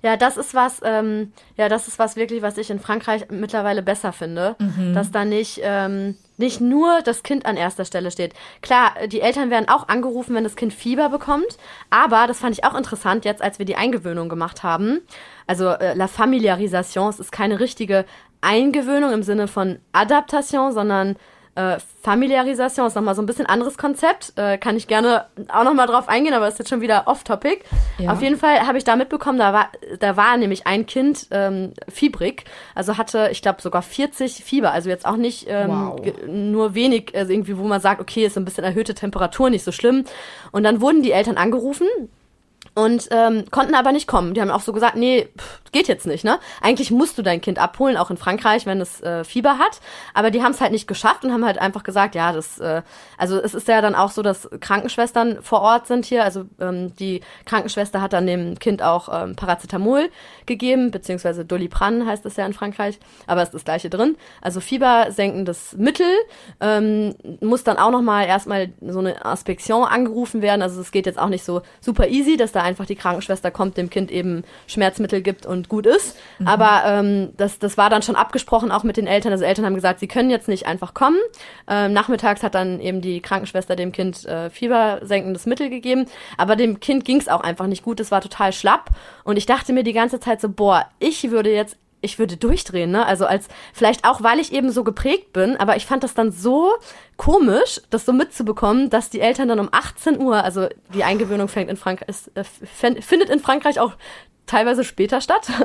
ja, das ist was, ähm, ja, das ist was wirklich, was ich in Frankreich mittlerweile besser finde, mhm. dass da nicht, ähm, nicht nur das Kind an erster Stelle steht. Klar, die Eltern werden auch angerufen, wenn das Kind Fieber bekommt, aber das fand ich auch interessant jetzt, als wir die Eingewöhnung gemacht haben. Also äh, la Familiarisation, es ist keine richtige Eingewöhnung im Sinne von Adaptation, sondern äh, Familiarisation ist nochmal so ein bisschen anderes Konzept. Äh, kann ich gerne auch nochmal drauf eingehen, aber das ist jetzt schon wieder off-topic. Ja. Auf jeden Fall habe ich da mitbekommen, da war, da war nämlich ein Kind ähm, fiebrig, also hatte, ich glaube, sogar 40 Fieber. Also jetzt auch nicht ähm, wow. nur wenig, also irgendwie, wo man sagt, okay, ist ein bisschen erhöhte Temperatur, nicht so schlimm. Und dann wurden die Eltern angerufen, und ähm, konnten aber nicht kommen. Die haben auch so gesagt, nee, pff, geht jetzt nicht, ne? Eigentlich musst du dein Kind abholen, auch in Frankreich, wenn es äh, Fieber hat. Aber die haben es halt nicht geschafft und haben halt einfach gesagt, ja, das, äh, also es ist ja dann auch so, dass Krankenschwestern vor Ort sind hier. Also ähm, die Krankenschwester hat dann dem Kind auch ähm, Paracetamol gegeben, beziehungsweise Dolipran heißt es ja in Frankreich, aber es ist das gleiche drin. Also fiebersenkendes Mittel ähm, muss dann auch nochmal erstmal so eine Inspektion angerufen werden. Also es geht jetzt auch nicht so super easy, dass da einfach die Krankenschwester kommt, dem Kind eben Schmerzmittel gibt und gut ist. Mhm. Aber ähm, das, das war dann schon abgesprochen auch mit den Eltern. Also Eltern haben gesagt, sie können jetzt nicht einfach kommen. Ähm, nachmittags hat dann eben die Krankenschwester dem Kind äh, fiebersenkendes Mittel gegeben. Aber dem Kind ging es auch einfach nicht gut. Es war total schlapp. Und ich dachte mir die ganze Zeit so, boah, ich würde jetzt ich würde durchdrehen, ne? Also als vielleicht auch, weil ich eben so geprägt bin, aber ich fand das dann so komisch, das so mitzubekommen, dass die Eltern dann um 18 Uhr, also die Eingewöhnung fängt in Frankreich, äh, findet in Frankreich auch teilweise später statt. *laughs*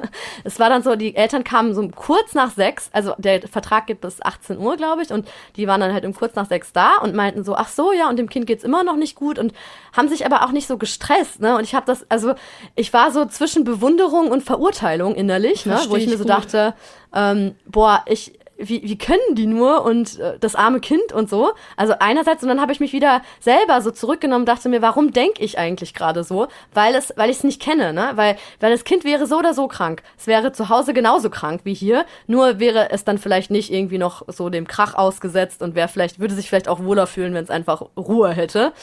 Es war dann so, die Eltern kamen so kurz nach sechs, also der Vertrag geht bis 18 Uhr, glaube ich, und die waren dann halt um kurz nach sechs da und meinten so, ach so, ja, und dem Kind geht's immer noch nicht gut und haben sich aber auch nicht so gestresst, ne? Und ich habe das, also ich war so zwischen Bewunderung und Verurteilung innerlich, ne? Wo ich mir so gut. dachte, ähm, boah, ich wie, wie können die nur und äh, das arme Kind und so. Also einerseits, und dann habe ich mich wieder selber so zurückgenommen, dachte mir, warum denke ich eigentlich gerade so? Weil es, weil ich es nicht kenne, ne? Weil, weil das Kind wäre so oder so krank. Es wäre zu Hause genauso krank wie hier, nur wäre es dann vielleicht nicht irgendwie noch so dem Krach ausgesetzt und wäre vielleicht, würde sich vielleicht auch wohler fühlen, wenn es einfach Ruhe hätte.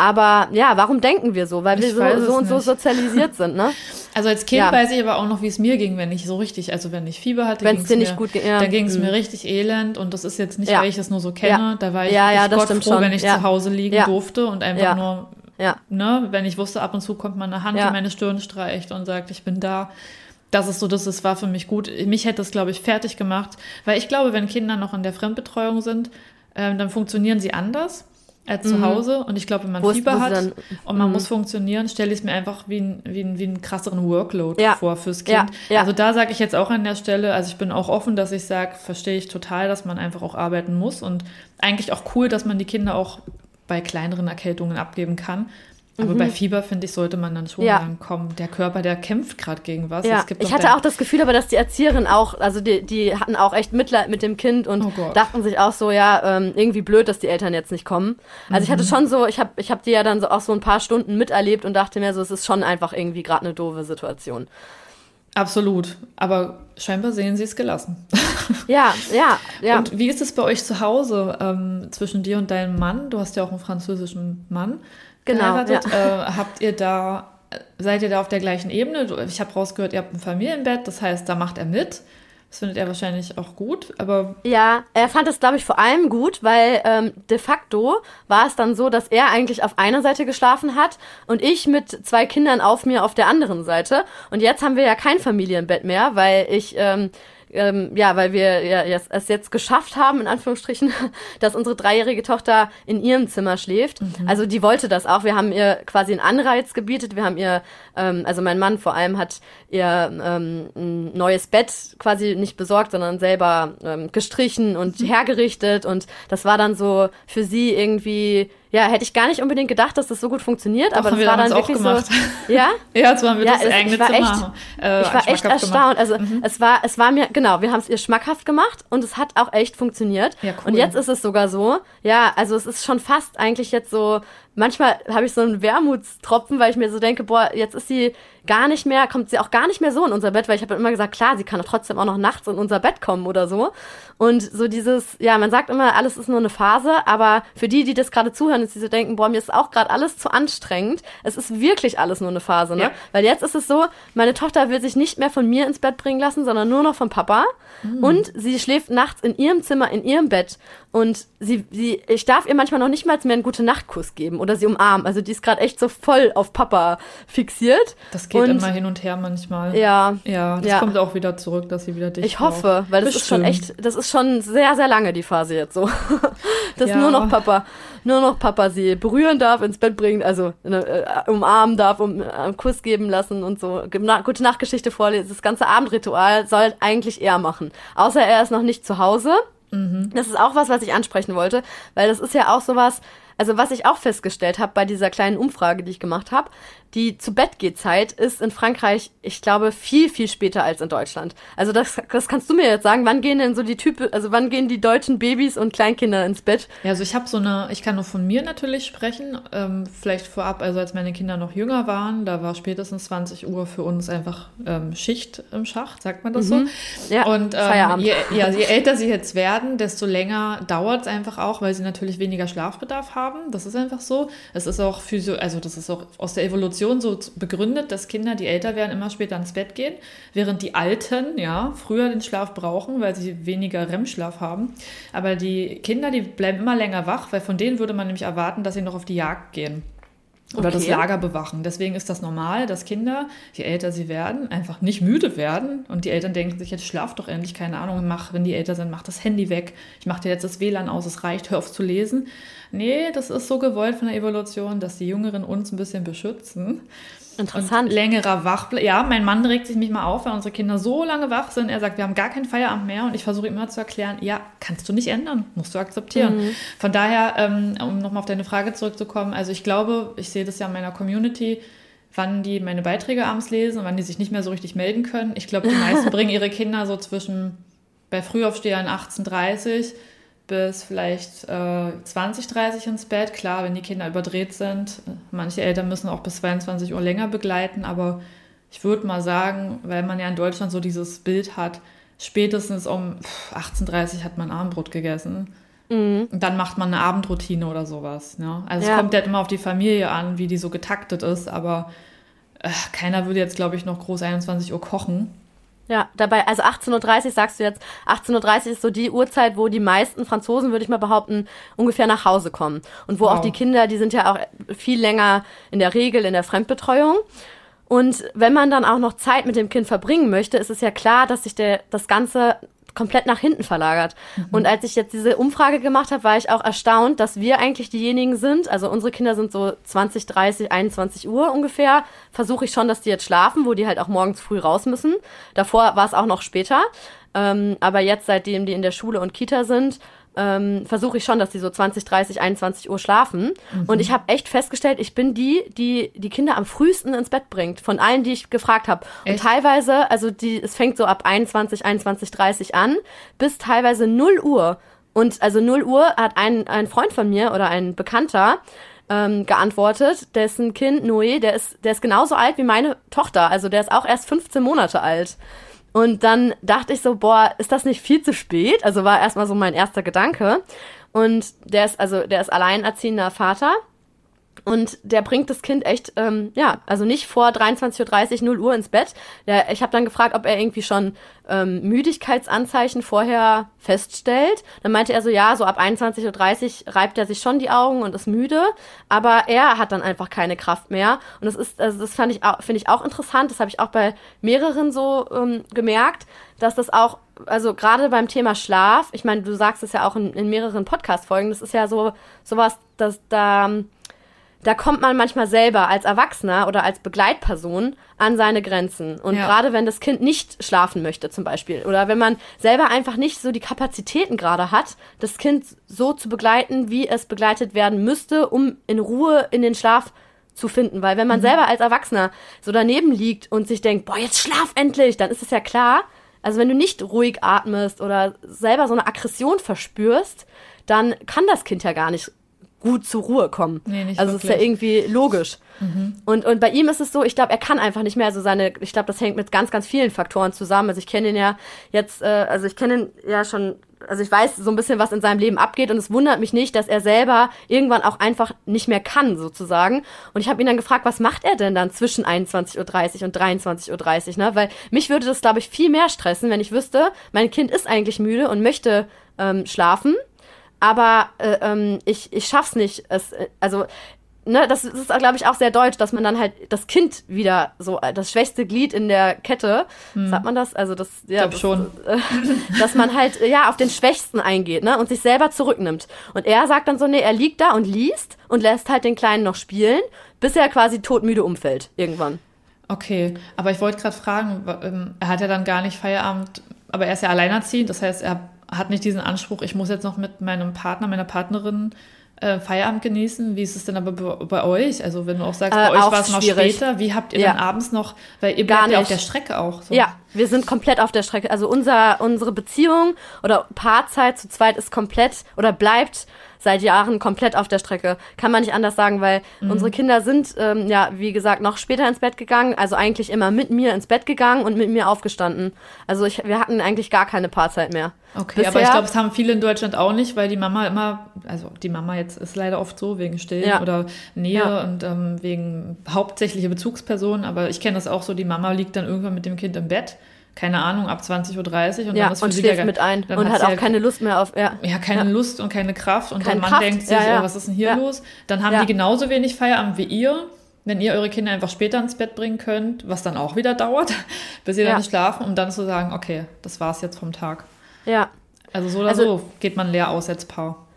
Aber ja, warum denken wir so? Weil ich wir so, so und so sozialisiert sind, ne? *laughs* Also als Kind ja. weiß ich aber auch noch, wie es mir ging, wenn ich so richtig, also wenn ich Fieber hatte, wenn es dir nicht mir, gut ging, ja. da ging es mhm. mir richtig elend und das ist jetzt nicht, ja. weil ich das nur so kenne. Da war ich, ja, ja, Gott froh, schon. wenn ich zu Hause liegen durfte und einfach nur, ne, wenn ich wusste, ab und zu kommt meine Hand in meine Stirn streicht und sagt, ich bin da das ist so, das, das war für mich gut. Mich hätte das, glaube ich, fertig gemacht, weil ich glaube, wenn Kinder noch in der Fremdbetreuung sind, ähm, dann funktionieren sie anders äh, zu mhm. Hause. Und ich glaube, wenn man wo Fieber hat dann, und man mhm. muss funktionieren, stelle ich es mir einfach wie, ein, wie, ein, wie einen krasseren Workload ja. vor fürs Kind. Ja. Ja. Also da sage ich jetzt auch an der Stelle, also ich bin auch offen, dass ich sage, verstehe ich total, dass man einfach auch arbeiten muss. Und eigentlich auch cool, dass man die Kinder auch bei kleineren Erkältungen abgeben kann. Aber mhm. bei Fieber, finde ich, sollte man dann schon ja. sagen, komm, der Körper, der kämpft gerade gegen was. Ja. ich hatte auch das Gefühl, aber dass die Erzieherin auch, also die, die hatten auch echt Mitleid mit dem Kind und oh dachten sich auch so, ja, ähm, irgendwie blöd, dass die Eltern jetzt nicht kommen. Also mhm. ich hatte mhm. schon so, ich habe ich hab die ja dann so auch so ein paar Stunden miterlebt und dachte mir so, es ist schon einfach irgendwie gerade eine doofe Situation. Absolut. Aber scheinbar sehen sie es gelassen. *laughs* Ja, ja, ja. Und wie ist es bei euch zu Hause ähm, zwischen dir und deinem Mann? Du hast ja auch einen französischen Mann genau, geheiratet. Ja. Äh, habt ihr da seid ihr da auf der gleichen Ebene? Ich habe rausgehört, ihr habt ein Familienbett, das heißt, da macht er mit. Das findet er wahrscheinlich auch gut, aber. Ja, er fand es, glaube ich, vor allem gut, weil ähm, de facto war es dann so, dass er eigentlich auf einer Seite geschlafen hat und ich mit zwei Kindern auf mir auf der anderen Seite. Und jetzt haben wir ja kein Familienbett mehr, weil ich. Ähm, ähm, ja, weil wir ja, es jetzt geschafft haben, in Anführungsstrichen, *laughs* dass unsere dreijährige Tochter in ihrem Zimmer schläft. Mhm. Also die wollte das auch. Wir haben ihr quasi einen Anreiz gebietet. Wir haben ihr, ähm, also mein Mann vor allem hat ihr ähm, ein neues Bett quasi nicht besorgt, sondern selber ähm, gestrichen und mhm. hergerichtet. Und das war dann so für sie irgendwie ja, hätte ich gar nicht unbedingt gedacht, dass das so gut funktioniert, Doch, aber das war dann wirklich so. *laughs* Ja? ja, so haben wir ja, das eigene ich war Zimmer. Echt, äh, ich war echt erstaunt. Gemacht. Also mhm. es war, es war mir, genau, wir haben es ihr schmackhaft gemacht und es hat auch echt funktioniert. Ja, cool. Und jetzt ist es sogar so, ja, also es ist schon fast eigentlich jetzt so, manchmal habe ich so einen Wermutstropfen, weil ich mir so denke, boah, jetzt ist sie gar nicht mehr, kommt sie auch gar nicht mehr so in unser Bett, weil ich habe immer gesagt, klar, sie kann doch trotzdem auch noch nachts in unser Bett kommen oder so. Und so dieses, ja, man sagt immer, alles ist nur eine Phase, aber für die, die das gerade zuhören, ist die so denken, boah, mir ist auch gerade alles zu anstrengend. Es ist wirklich alles nur eine Phase, ne? Ja. Weil jetzt ist es so, meine Tochter will sich nicht mehr von mir ins Bett bringen lassen, sondern nur noch vom Papa. Mhm. Und sie schläft nachts in ihrem Zimmer, in ihrem Bett. Und sie, sie, ich darf ihr manchmal noch nicht mal mehr einen gute Nachtkuss geben oder sie umarmen. Also die ist gerade echt so voll auf Papa fixiert. Das geht und, immer hin und her manchmal. Ja. Ja, das ja. kommt auch wieder zurück, dass sie wieder dich Ich hoffe, weil das Bestimmt. ist schon echt, das ist schon sehr, sehr lange die Phase jetzt so. *laughs* dass ja. nur noch Papa, nur noch Papa sie berühren darf, ins Bett bringen, also äh, umarmen darf, um äh, einen Kuss geben lassen und so. Gute Nachtgeschichte vorlesen. Das ganze Abendritual soll eigentlich er machen. Außer er ist noch nicht zu Hause. Mhm. Das ist auch was, was ich ansprechen wollte, weil das ist ja auch sowas, also was ich auch festgestellt habe bei dieser kleinen Umfrage, die ich gemacht habe, die zu Bett geht Zeit ist in Frankreich, ich glaube, viel, viel später als in Deutschland. Also das, das kannst du mir jetzt sagen. Wann gehen denn so die Typen, also wann gehen die deutschen Babys und Kleinkinder ins Bett? Ja, also ich habe so eine, ich kann nur von mir natürlich sprechen, ähm, vielleicht vorab, also als meine Kinder noch jünger waren, da war spätestens 20 Uhr für uns einfach ähm, Schicht im Schacht, sagt man das mhm. so. Ja, und ähm, je, ja, je älter sie jetzt werden, desto länger dauert es einfach auch, weil sie natürlich weniger Schlafbedarf haben. Das ist einfach so. Es ist auch physio, also das ist auch aus der Evolution Evolution so begründet, dass Kinder, die älter werden, immer später ins Bett gehen, während die Alten ja früher den Schlaf brauchen, weil sie weniger REM-Schlaf haben. Aber die Kinder, die bleiben immer länger wach, weil von denen würde man nämlich erwarten, dass sie noch auf die Jagd gehen oder okay. das Lager bewachen. Deswegen ist das normal, dass Kinder, je älter sie werden, einfach nicht müde werden und die Eltern denken sich, jetzt schlaf doch endlich, keine Ahnung, mach, wenn die älter sind, mach das Handy weg, ich mach dir jetzt das WLAN aus, es reicht, hör auf zu lesen. Nee, das ist so gewollt von der Evolution, dass die Jüngeren uns ein bisschen beschützen. Interessant. Und längerer wach. Ja, mein Mann regt sich mich mal auf, weil unsere Kinder so lange wach sind. Er sagt, wir haben gar keinen Feierabend mehr. Und ich versuche immer zu erklären, ja, kannst du nicht ändern, musst du akzeptieren. Mhm. Von daher, ähm, um nochmal auf deine Frage zurückzukommen, also ich glaube, ich sehe das ja in meiner Community, wann die meine Beiträge abends lesen und wann die sich nicht mehr so richtig melden können. Ich glaube, die meisten *laughs* bringen ihre Kinder so zwischen bei Frühaufstehern 18.30 bis vielleicht äh, 20, 30 ins Bett. Klar, wenn die Kinder überdreht sind. Manche Eltern müssen auch bis 22 Uhr länger begleiten, aber ich würde mal sagen, weil man ja in Deutschland so dieses Bild hat, spätestens um 18.30 Uhr hat man Abendbrot gegessen. Mhm. Und dann macht man eine Abendroutine oder sowas. Ne? Also ja. es kommt halt immer auf die Familie an, wie die so getaktet ist, aber äh, keiner würde jetzt, glaube ich, noch groß 21 Uhr kochen. Ja, dabei, also 18.30 Uhr sagst du jetzt, 18.30 Uhr ist so die Uhrzeit, wo die meisten Franzosen, würde ich mal behaupten, ungefähr nach Hause kommen. Und wo wow. auch die Kinder, die sind ja auch viel länger in der Regel in der Fremdbetreuung. Und wenn man dann auch noch Zeit mit dem Kind verbringen möchte, ist es ja klar, dass sich der, das Ganze komplett nach hinten verlagert. Mhm. Und als ich jetzt diese Umfrage gemacht habe, war ich auch erstaunt, dass wir eigentlich diejenigen sind, also unsere Kinder sind so 20, 30, 21 Uhr ungefähr, versuche ich schon, dass die jetzt schlafen, wo die halt auch morgens früh raus müssen. Davor war es auch noch später. Ähm, aber jetzt, seitdem die in der Schule und Kita sind, ähm, versuche ich schon, dass die so 20, 30, 21 Uhr schlafen. Mhm. Und ich habe echt festgestellt, ich bin die, die die Kinder am frühesten ins Bett bringt, von allen, die ich gefragt habe. Und teilweise, also die, es fängt so ab 21, 21, 30 an, bis teilweise 0 Uhr. Und also 0 Uhr hat ein, ein Freund von mir oder ein Bekannter, ähm, geantwortet, dessen Kind Noé, der ist, der ist genauso alt wie meine Tochter, also der ist auch erst 15 Monate alt. Und dann dachte ich so, boah, ist das nicht viel zu spät? Also war erstmal so mein erster Gedanke. Und der ist, also, der ist alleinerziehender Vater. Und der bringt das Kind echt, ähm, ja, also nicht vor 23.30 Uhr, 0 Uhr ins Bett. Der, ich habe dann gefragt, ob er irgendwie schon ähm, Müdigkeitsanzeichen vorher feststellt. Dann meinte er so, ja, so ab 21.30 Uhr reibt er sich schon die Augen und ist müde, aber er hat dann einfach keine Kraft mehr. Und das ist, also das fand ich auch, finde ich auch interessant. Das habe ich auch bei mehreren so ähm, gemerkt, dass das auch, also gerade beim Thema Schlaf, ich meine, du sagst es ja auch in, in mehreren Podcast-Folgen, das ist ja so sowas, dass da da kommt man manchmal selber als Erwachsener oder als Begleitperson an seine Grenzen. Und ja. gerade wenn das Kind nicht schlafen möchte zum Beispiel oder wenn man selber einfach nicht so die Kapazitäten gerade hat, das Kind so zu begleiten, wie es begleitet werden müsste, um in Ruhe in den Schlaf zu finden. Weil wenn man mhm. selber als Erwachsener so daneben liegt und sich denkt, boah, jetzt schlaf endlich, dann ist es ja klar. Also wenn du nicht ruhig atmest oder selber so eine Aggression verspürst, dann kann das Kind ja gar nicht gut zur Ruhe kommen. Nee, nicht also es ist ja irgendwie logisch. Mhm. Und, und bei ihm ist es so, ich glaube, er kann einfach nicht mehr. Also seine, ich glaube, das hängt mit ganz, ganz vielen Faktoren zusammen. Also ich kenne ihn ja jetzt, äh, also ich kenne ihn ja schon, also ich weiß so ein bisschen, was in seinem Leben abgeht und es wundert mich nicht, dass er selber irgendwann auch einfach nicht mehr kann, sozusagen. Und ich habe ihn dann gefragt, was macht er denn dann zwischen 21.30 Uhr und 23.30 Uhr, ne? Weil mich würde das, glaube ich, viel mehr stressen, wenn ich wüsste, mein Kind ist eigentlich müde und möchte ähm, schlafen aber äh, ähm, ich, ich schaff's nicht. Es, äh, also, ne, das ist, glaube ich, auch sehr deutsch, dass man dann halt das Kind wieder so, äh, das schwächste Glied in der Kette, hm. sagt man das? Also das, ja, ich das, schon. Äh, *laughs* dass man halt, ja, auf den Schwächsten eingeht, ne, und sich selber zurücknimmt. Und er sagt dann so, nee, er liegt da und liest und lässt halt den Kleinen noch spielen, bis er quasi todmüde umfällt, irgendwann. Okay, aber ich wollte gerade fragen, ähm, er hat ja dann gar nicht Feierabend, aber er ist ja alleinerziehend, das heißt, er hat nicht diesen Anspruch, ich muss jetzt noch mit meinem Partner, meiner Partnerin äh, Feierabend genießen. Wie ist es denn aber bei, bei euch? Also wenn du auch sagst, bei äh, euch war es noch später, wie habt ihr ja. dann abends noch, weil ihr bleibt ja auf der Strecke auch. So. Ja, wir sind komplett auf der Strecke. Also unser, unsere Beziehung oder Paarzeit zu zweit ist komplett oder bleibt seit Jahren komplett auf der Strecke. Kann man nicht anders sagen, weil mhm. unsere Kinder sind, ähm, ja, wie gesagt, noch später ins Bett gegangen, also eigentlich immer mit mir ins Bett gegangen und mit mir aufgestanden. Also ich, wir hatten eigentlich gar keine Paarzeit mehr. Okay, Bisher, aber ich glaube, es haben viele in Deutschland auch nicht, weil die Mama immer, also die Mama jetzt ist leider oft so, wegen Stillen ja. oder Nähe ja. und ähm, wegen hauptsächliche Bezugspersonen, aber ich kenne das auch so, die Mama liegt dann irgendwann mit dem Kind im Bett keine Ahnung, ab 20.30 Uhr und ja, dann ist und sie schläft mit ein und hat auch ja, keine Lust mehr auf, ja. Ja, keine ja. Lust und keine Kraft und keine der Mann Kraft. denkt sich, oh, was ist denn hier los? Dann haben die genauso wenig Feierabend wie ihr, wenn ihr eure Kinder einfach später ins Bett bringen könnt, was dann auch wieder *laughs* dauert, bis sie dann schlafen, um dann zu sagen, okay, das war's jetzt vom Tag. Ja. Also so oder also, so geht man leer aus als Paar.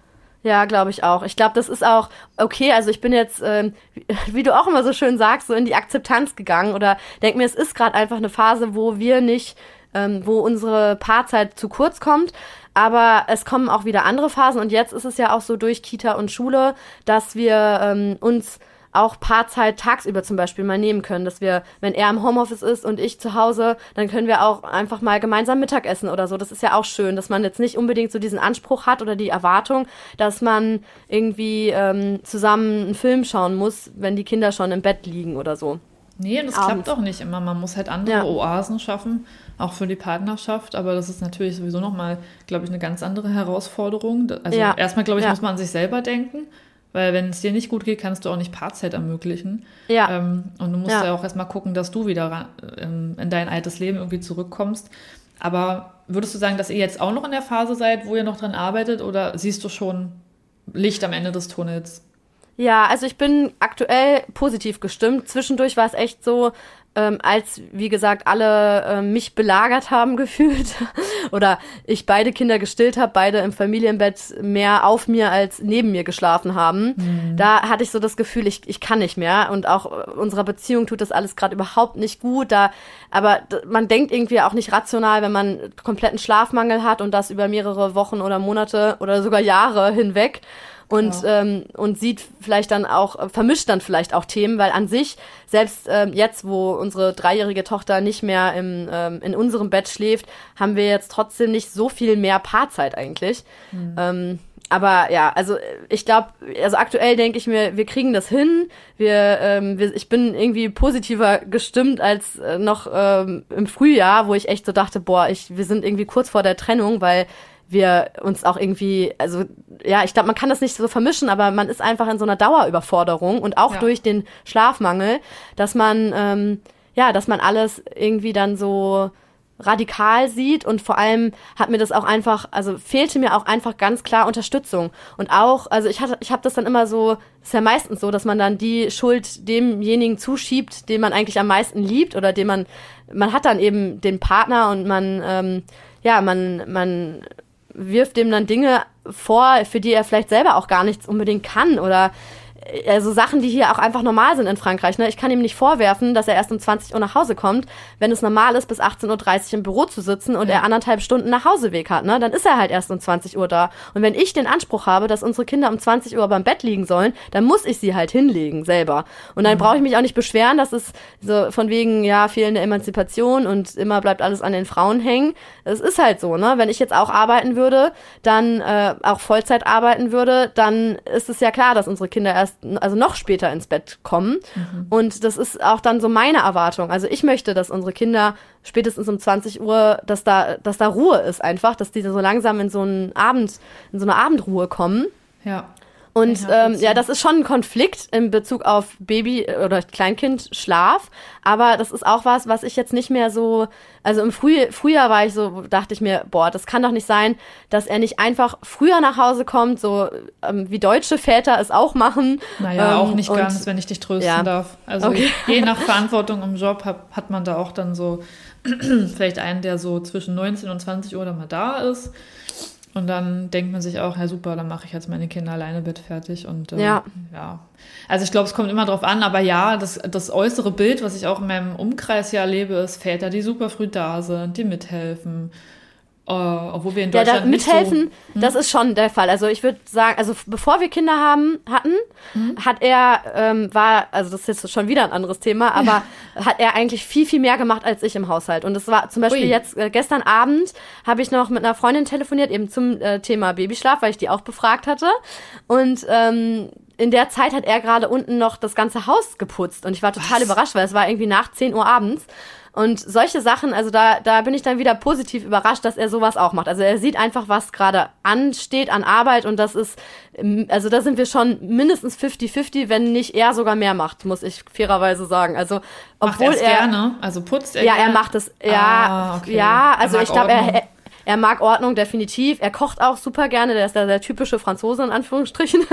Ja, glaube ich auch. Ich glaube, das ist auch okay. Also ich bin jetzt, ähm, wie du auch immer so schön sagst, so in die Akzeptanz gegangen oder denk mir, es ist gerade einfach eine Phase, wo wir nicht, ähm, wo unsere Paarzeit zu kurz kommt. Aber es kommen auch wieder andere Phasen und jetzt ist es ja auch so durch Kita und Schule, dass wir ähm, uns auch Paarzeit tagsüber zum Beispiel mal nehmen können, dass wir, wenn er im Homeoffice ist und ich zu Hause, dann können wir auch einfach mal gemeinsam Mittagessen oder so. Das ist ja auch schön, dass man jetzt nicht unbedingt so diesen Anspruch hat oder die Erwartung, dass man irgendwie ähm, zusammen einen Film schauen muss, wenn die Kinder schon im Bett liegen oder so. Nee, das Abends. klappt auch nicht immer. Man muss halt andere ja. Oasen schaffen, auch für die Partnerschaft. Aber das ist natürlich sowieso nochmal, glaube ich, eine ganz andere Herausforderung. Also ja. erstmal, glaube ich, ja. muss man an sich selber denken. Weil wenn es dir nicht gut geht, kannst du auch nicht Paarzeit ermöglichen. Ja. Ähm, und du musst ja. ja auch erstmal gucken, dass du wieder ähm, in dein altes Leben irgendwie zurückkommst. Aber würdest du sagen, dass ihr jetzt auch noch in der Phase seid, wo ihr noch dran arbeitet oder siehst du schon Licht am Ende des Tunnels? Ja, also ich bin aktuell positiv gestimmt. Zwischendurch war es echt so, ähm, als, wie gesagt, alle äh, mich belagert haben *laughs* gefühlt oder ich beide Kinder gestillt habe, beide im Familienbett mehr auf mir als neben mir geschlafen haben. Mhm. Da hatte ich so das Gefühl, ich, ich kann nicht mehr und auch äh, unserer Beziehung tut das alles gerade überhaupt nicht gut. Da, aber man denkt irgendwie auch nicht rational, wenn man kompletten Schlafmangel hat und das über mehrere Wochen oder Monate oder sogar Jahre hinweg und, ja. ähm, und sieht vielleicht dann auch, vermischt dann vielleicht auch Themen, weil an sich, selbst ähm, jetzt, wo unsere dreijährige Tochter nicht mehr im, ähm, in unserem Bett schläft, haben wir jetzt trotzdem nicht so viel mehr Paarzeit eigentlich. Mhm. Ähm, aber ja, also ich glaube, also aktuell denke ich mir, wir kriegen das hin. Wir, ähm, wir, ich bin irgendwie positiver gestimmt als äh, noch ähm, im Frühjahr, wo ich echt so dachte, boah, ich, wir sind irgendwie kurz vor der Trennung, weil wir uns auch irgendwie, also ja, ich glaube, man kann das nicht so vermischen, aber man ist einfach in so einer Dauerüberforderung und auch ja. durch den Schlafmangel, dass man, ähm, ja, dass man alles irgendwie dann so radikal sieht und vor allem hat mir das auch einfach, also fehlte mir auch einfach ganz klar Unterstützung und auch, also ich hatte, ich habe das dann immer so, ist ja meistens so, dass man dann die Schuld demjenigen zuschiebt, den man eigentlich am meisten liebt oder den man, man hat dann eben den Partner und man, ähm, ja, man, man wirft dem dann Dinge vor, für die er vielleicht selber auch gar nichts unbedingt kann oder also Sachen, die hier auch einfach normal sind in Frankreich. Ne? Ich kann ihm nicht vorwerfen, dass er erst um 20 Uhr nach Hause kommt, wenn es normal ist, bis 18.30 Uhr im Büro zu sitzen und ja. er anderthalb Stunden nach Hauseweg hat. Ne? Dann ist er halt erst um 20 Uhr da. Und wenn ich den Anspruch habe, dass unsere Kinder um 20 Uhr beim Bett liegen sollen, dann muss ich sie halt hinlegen selber. Und dann mhm. brauche ich mich auch nicht beschweren, dass es so von wegen, ja, fehlende Emanzipation und immer bleibt alles an den Frauen hängen. Es ist halt so, ne? Wenn ich jetzt auch arbeiten würde, dann äh, auch Vollzeit arbeiten würde, dann ist es ja klar, dass unsere Kinder erst also noch später ins Bett kommen. Mhm. Und das ist auch dann so meine Erwartung. Also ich möchte, dass unsere Kinder spätestens um 20 Uhr, dass da, dass da Ruhe ist einfach, dass die so langsam in so einen Abend, in so eine Abendruhe kommen. Ja. Und ähm, ja, das ist schon ein Konflikt in Bezug auf Baby- oder Kleinkindschlaf. Aber das ist auch was, was ich jetzt nicht mehr so. Also im Früh Frühjahr war ich so, dachte ich mir, boah, das kann doch nicht sein, dass er nicht einfach früher nach Hause kommt, so ähm, wie deutsche Väter es auch machen. Naja, ähm, auch nicht ganz, wenn ich dich trösten ja. darf. Also okay. je nach Verantwortung im Job hat, hat man da auch dann so *clears throat* vielleicht einen, der so zwischen 19 und 20 Uhr dann mal da ist. Und dann denkt man sich auch, ja super, dann mache ich jetzt meine Kinder alleine Bett fertig. Und äh, ja. ja. Also ich glaube, es kommt immer drauf an, aber ja, das, das äußere Bild, was ich auch in meinem Umkreis ja erlebe, ist Väter, die super früh da sind, die mithelfen, Uh, obwohl wir in Deutschland ja, da mithelfen, so, hm? das ist schon der Fall. Also ich würde sagen, also bevor wir Kinder haben hatten, hm? hat er ähm, war, also das ist jetzt schon wieder ein anderes Thema, *laughs* aber ja. hat er eigentlich viel viel mehr gemacht als ich im Haushalt. Und das war zum Beispiel Ui. jetzt äh, gestern Abend habe ich noch mit einer Freundin telefoniert eben zum äh, Thema Babyschlaf, weil ich die auch befragt hatte. Und ähm, in der Zeit hat er gerade unten noch das ganze Haus geputzt und ich war total Was? überrascht, weil es war irgendwie nach 10 Uhr abends. Und solche Sachen, also da, da bin ich dann wieder positiv überrascht, dass er sowas auch macht. Also er sieht einfach, was gerade ansteht an Arbeit und das ist, also da sind wir schon mindestens 50-50, wenn nicht er sogar mehr macht, muss ich fairerweise sagen. Also obwohl macht er gerne, also putzt er. Ja, er macht es, ja, ah, okay. ja, also ich glaube, er, er mag Ordnung definitiv. Er kocht auch super gerne. Der ist da der typische Franzose in Anführungsstrichen. *laughs*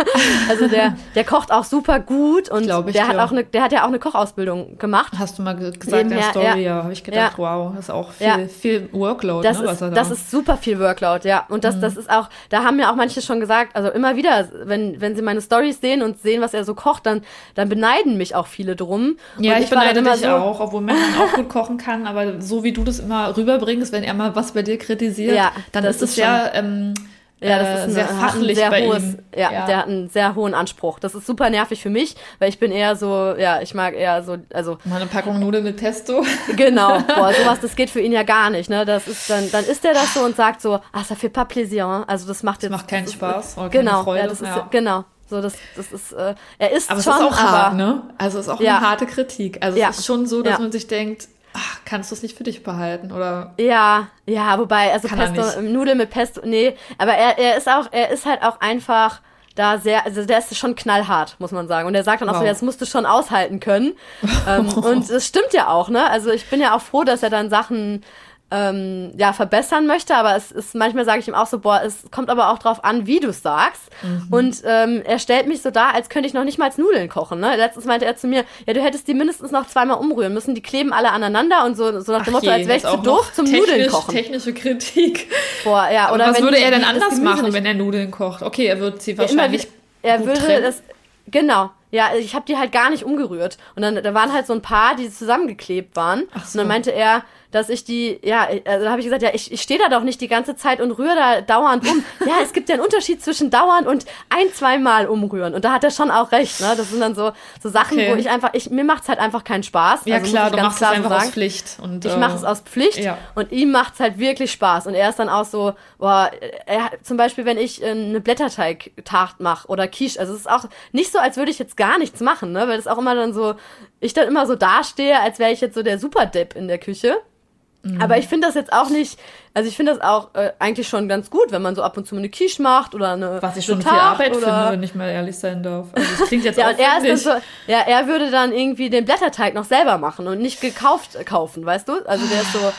Also der, der kocht auch super gut und ich der hat auch eine, der hat ja auch eine Kochausbildung gemacht. Hast du mal gesagt in der Story? Ja, ja habe ich gedacht, ja. wow, das ist auch viel, ja. viel Workload. Das, ne, ist, da das ist super viel Workload, ja. Und das, mhm. das ist auch, da haben mir auch manche schon gesagt, also immer wieder, wenn, wenn sie meine Stories sehen und sehen, was er so kocht, dann, dann beneiden mich auch viele drum. Ja, und ich, ich beneide dich so, auch, obwohl man auch gut kochen kann, aber so wie du das immer rüberbringst, wenn er mal was bei dir kritisiert kritisiert, ja, dann ist es ja ähm, ja, das ist äh, sehr ein, fachlich sehr bei hohes, ihm. Ja, ja, der hat einen sehr hohen Anspruch. Das ist super nervig für mich, weil ich bin eher so, ja, ich mag eher so, also. Mal eine Packung Nudeln mit Pesto. *laughs* Genau, boah, *laughs* sowas, das geht für ihn ja gar nicht, ne? Das ist dann, dann isst er das so und sagt so, ah, ça fait pas plaisir, also das macht jetzt. Das macht keinen Spaß. Oder genau, Freude. ja, das ist, genau. So, das, das ist, äh, er ist aber schon, es ist auch hart, ne? Also es ist auch ja. eine harte Kritik. Also ja. es ist schon so, dass ja. man sich denkt, ach, kannst du es nicht für dich behalten oder? Ja, ja, wobei, also Pesto, Nudeln mit Pesto, nee, aber er, er ist auch, er ist halt auch einfach da sehr, also der ist schon knallhart, muss man sagen. Und er sagt dann auch wow. so, das musst du schon aushalten können. *laughs* ähm, und es stimmt ja auch, ne? Also ich bin ja auch froh, dass er dann Sachen ähm, ja, verbessern möchte, aber es ist manchmal sage ich ihm auch so, boah, es kommt aber auch drauf an, wie du sagst. Mhm. Und ähm, er stellt mich so dar, als könnte ich noch nicht mal Nudeln kochen. Ne? Letztens meinte er zu mir, ja, du hättest die mindestens noch zweimal umrühren müssen, die kleben alle aneinander und so, so nach dem Ach Motto, je, als wäre ich zu doof zum Nudeln kochen. Technische Kritik. Boah, ja, oder was würde er denn anders machen, wenn er Nudeln kocht? Okay, er würde sie wahrscheinlich. Ja, er würde das. Genau, ja, ich habe die halt gar nicht umgerührt. Und dann da waren halt so ein paar, die zusammengeklebt waren. Ach so. Und dann meinte er, dass ich die, ja, also da habe ich gesagt, ja, ich, ich stehe da doch nicht die ganze Zeit und rühre da dauernd um. *laughs* ja, es gibt ja einen Unterschied zwischen dauernd und ein, zweimal umrühren. Und da hat er schon auch recht, ne? Das sind dann so, so Sachen, okay. wo ich einfach, ich, mir macht's halt einfach keinen Spaß. Ja, also, klar, du machst es einfach sagen. aus Pflicht. Und, ich mache es äh, aus Pflicht ja. und ihm macht's halt wirklich Spaß. Und er ist dann auch so, boah, er, zum Beispiel, wenn ich äh, eine Blätterteig-Tart mache oder Quiche, also es ist auch nicht so, als würde ich jetzt gar nichts machen, ne? Weil das auch immer dann so, ich dann immer so dastehe, als wäre ich jetzt so der Superdepp in der Küche. Mhm. Aber ich finde das jetzt auch nicht, also ich finde das auch äh, eigentlich schon ganz gut, wenn man so ab und zu mal eine Quiche macht oder eine. Was ich schon viel Arbeit oder... finde, wenn ich mal ehrlich sein darf. Also das klingt jetzt *laughs* ja, und er ist so, Ja, er würde dann irgendwie den Blätterteig noch selber machen und nicht gekauft kaufen, weißt du? Also der ist so,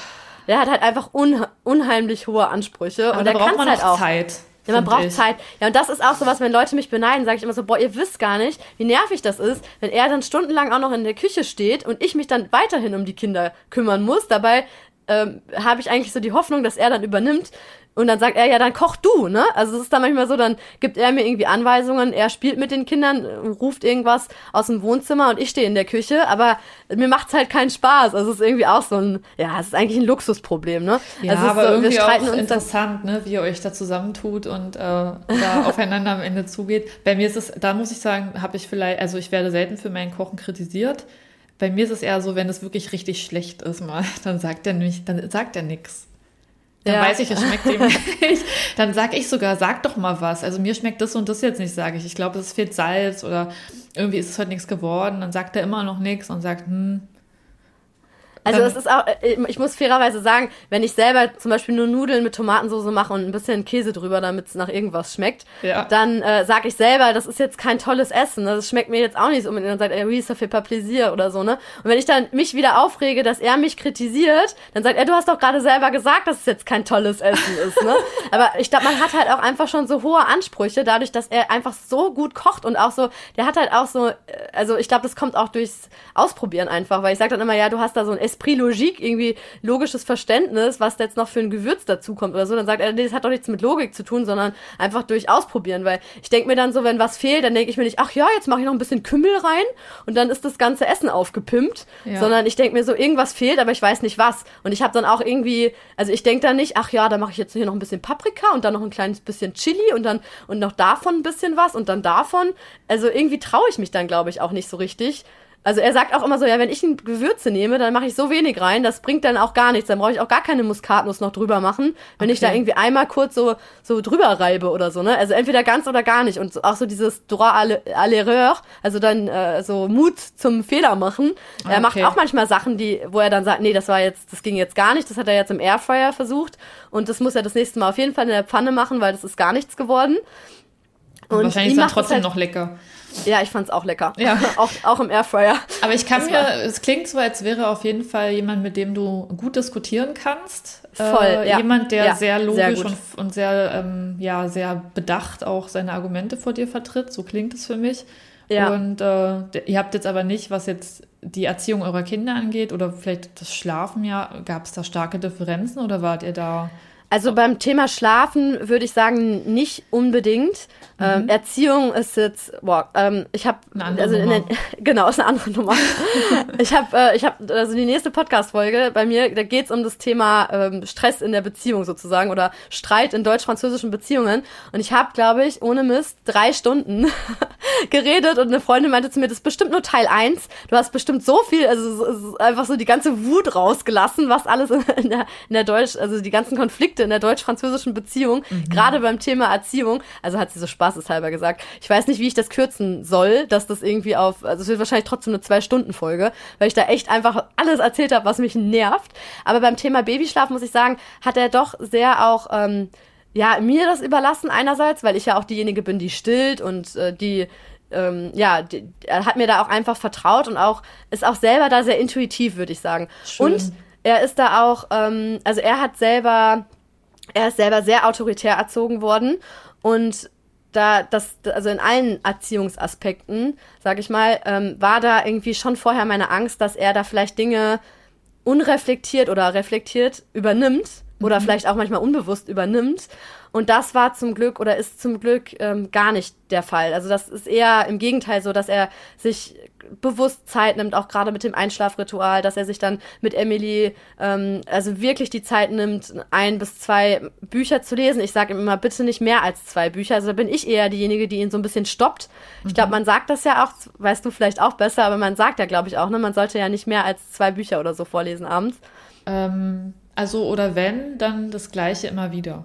der hat halt einfach un, unheimlich hohe Ansprüche Aber und der kann halt auch. Zeit. Ja, man braucht ich. Zeit. Ja, und das ist auch so was, wenn Leute mich beneiden, sage ich immer so, boah, ihr wisst gar nicht, wie nervig das ist, wenn er dann stundenlang auch noch in der Küche steht und ich mich dann weiterhin um die Kinder kümmern muss. Dabei ähm, habe ich eigentlich so die Hoffnung, dass er dann übernimmt. Und dann sagt er, ja, dann koch du, ne? Also es ist dann manchmal so, dann gibt er mir irgendwie Anweisungen, er spielt mit den Kindern, ruft irgendwas aus dem Wohnzimmer und ich stehe in der Küche, aber mir macht's halt keinen Spaß. Also es ist irgendwie auch so ein, ja, es ist eigentlich ein Luxusproblem, ne? Ja, also aber so, irgendwie wir streiten auch uns interessant, ne, wie ihr euch da zusammentut und äh, da *laughs* aufeinander am Ende zugeht. Bei mir ist es, da muss ich sagen, habe ich vielleicht, also ich werde selten für mein Kochen kritisiert. Bei mir ist es eher so, wenn es wirklich richtig schlecht ist mal, *laughs* dann sagt er nicht, dann sagt er nichts. Dann ja. weiß ich, es schmeckt ihm *laughs* nicht. Dann sag ich sogar, sag doch mal was. Also mir schmeckt das und das jetzt nicht, sage ich. Ich glaube, es fehlt Salz oder irgendwie ist es heute nichts geworden. Dann sagt er immer noch nichts und sagt, hm, also es ist auch, äh, ich muss fairerweise sagen, wenn ich selber zum Beispiel nur Nudeln mit Tomatensauce mache und ein bisschen Käse drüber, damit es nach irgendwas schmeckt, ja. dann äh, sage ich selber, das ist jetzt kein tolles Essen. Das schmeckt mir jetzt auch nicht unbedingt. Dann sagt er, oui, ça fait pas plaisir oder so, ne? Und wenn ich dann mich wieder aufrege, dass er mich kritisiert, dann sagt er, du hast doch gerade selber gesagt, dass es jetzt kein tolles Essen ist, ne? *laughs* Aber ich glaube, man hat halt auch einfach schon so hohe Ansprüche, dadurch, dass er einfach so gut kocht und auch so, der hat halt auch so, äh, also ich glaube, das kommt auch durchs Ausprobieren einfach, weil ich sage dann immer, ja, du hast da so ein Esprit Logique, irgendwie logisches Verständnis, was da jetzt noch für ein Gewürz dazukommt oder so, dann sagt er, nee, das hat doch nichts mit Logik zu tun, sondern einfach durch Ausprobieren, weil ich denke mir dann so, wenn was fehlt, dann denke ich mir nicht, ach ja, jetzt mache ich noch ein bisschen Kümmel rein und dann ist das ganze Essen aufgepimpt, ja. sondern ich denke mir so, irgendwas fehlt, aber ich weiß nicht was. Und ich habe dann auch irgendwie, also ich denke dann nicht, ach ja, da mache ich jetzt hier noch ein bisschen Paprika und dann noch ein kleines bisschen Chili und dann und noch davon ein bisschen was und dann davon. Also irgendwie traue ich mich dann, glaube ich, auch nicht so richtig. Also er sagt auch immer so, ja, wenn ich ein Gewürze nehme, dann mache ich so wenig rein, das bringt dann auch gar nichts. Dann brauche ich auch gar keine Muskatnuss noch drüber machen, wenn okay. ich da irgendwie einmal kurz so, so drüber reibe oder so, ne? Also entweder ganz oder gar nicht. Und auch so dieses droit à l'erreur, also dann äh, so Mut zum Fehler machen. Er okay. macht auch manchmal Sachen, die, wo er dann sagt, nee, das war jetzt, das ging jetzt gar nicht, das hat er jetzt im Airfryer versucht. Und das muss er das nächste Mal auf jeden Fall in der Pfanne machen, weil das ist gar nichts geworden. Und wahrscheinlich ist dann trotzdem halt, noch lecker. Ja, ich fand's auch lecker. Ja. *laughs* auch, auch im Airfryer. Aber ich kann mir, es klingt so, als wäre auf jeden Fall jemand, mit dem du gut diskutieren kannst. Voll, äh, ja. Jemand, der ja, sehr logisch sehr und, und, sehr, ähm, ja, sehr bedacht auch seine Argumente vor dir vertritt. So klingt es für mich. Ja. Und äh, ihr habt jetzt aber nicht, was jetzt die Erziehung eurer Kinder angeht oder vielleicht das Schlafen ja, gab es da starke Differenzen oder wart ihr da? Also beim Thema Schlafen würde ich sagen, nicht unbedingt. Ähm, mhm. Erziehung ist jetzt, boah, ähm, ich habe, also der, *laughs* genau, ist eine andere Nummer. *laughs* ich habe, äh, ich habe, also die nächste Podcast-Folge bei mir, da geht's um das Thema ähm, Stress in der Beziehung sozusagen oder Streit in deutsch-französischen Beziehungen. Und ich habe, glaube ich, ohne Mist drei Stunden *laughs* geredet und eine Freundin meinte zu mir, das ist bestimmt nur Teil eins. Du hast bestimmt so viel, also es ist einfach so die ganze Wut rausgelassen, was alles in der, in der Deutsch, also die ganzen Konflikte in der deutsch-französischen Beziehung, mhm. gerade beim Thema Erziehung, also hat sie so Spaß spaßeshalber gesagt. Ich weiß nicht, wie ich das kürzen soll, dass das irgendwie auf, also es wird wahrscheinlich trotzdem eine Zwei-Stunden-Folge, weil ich da echt einfach alles erzählt habe, was mich nervt. Aber beim Thema Babyschlaf muss ich sagen, hat er doch sehr auch, ähm, ja, mir das überlassen einerseits, weil ich ja auch diejenige bin, die stillt und äh, die ähm, ja, die, er hat mir da auch einfach vertraut und auch ist auch selber da sehr intuitiv, würde ich sagen. Schön. Und er ist da auch, ähm, also er hat selber, er ist selber sehr autoritär erzogen worden und da das, also in allen Erziehungsaspekten, sag ich mal, ähm, war da irgendwie schon vorher meine Angst, dass er da vielleicht Dinge unreflektiert oder reflektiert übernimmt oder mhm. vielleicht auch manchmal unbewusst übernimmt und das war zum Glück oder ist zum Glück ähm, gar nicht der Fall. Also das ist eher im Gegenteil so, dass er sich bewusst Zeit nimmt, auch gerade mit dem Einschlafritual, dass er sich dann mit Emily ähm, also wirklich die Zeit nimmt, ein bis zwei Bücher zu lesen. Ich sage ihm immer, bitte nicht mehr als zwei Bücher. Also da bin ich eher diejenige, die ihn so ein bisschen stoppt. Ich glaube, mhm. man sagt das ja auch, weißt du vielleicht auch besser, aber man sagt ja, glaube ich, auch, ne, man sollte ja nicht mehr als zwei Bücher oder so vorlesen abends. Ähm, also, oder wenn, dann das Gleiche immer wieder.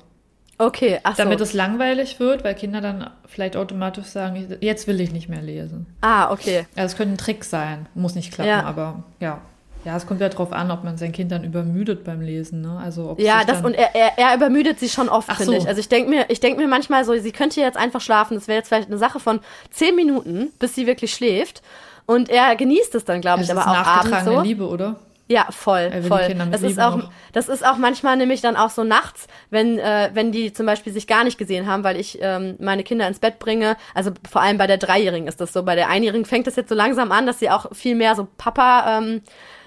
Okay, ach so. Damit es langweilig wird, weil Kinder dann vielleicht automatisch sagen, jetzt will ich nicht mehr lesen. Ah, okay. Also es könnte ein Trick sein, muss nicht klappen, ja. aber ja. Ja, es kommt ja darauf an, ob man sein Kind dann übermüdet beim Lesen, ne? Also ja, das und er, er, er übermüdet sie schon oft, finde so. ich. Also ich denke mir, ich denke mir manchmal so, sie könnte jetzt einfach schlafen. Das wäre jetzt vielleicht eine Sache von zehn Minuten, bis sie wirklich schläft. Und er genießt es dann, glaube ich, aber auch abends so. Liebe, oder? Ja, voll, voll. Das ist auch, das ist auch manchmal nämlich dann auch so nachts, wenn äh, wenn die zum Beispiel sich gar nicht gesehen haben, weil ich ähm, meine Kinder ins Bett bringe. Also vor allem bei der Dreijährigen ist das so. Bei der Einjährigen fängt es jetzt so langsam an, dass sie auch viel mehr so Papa ähm,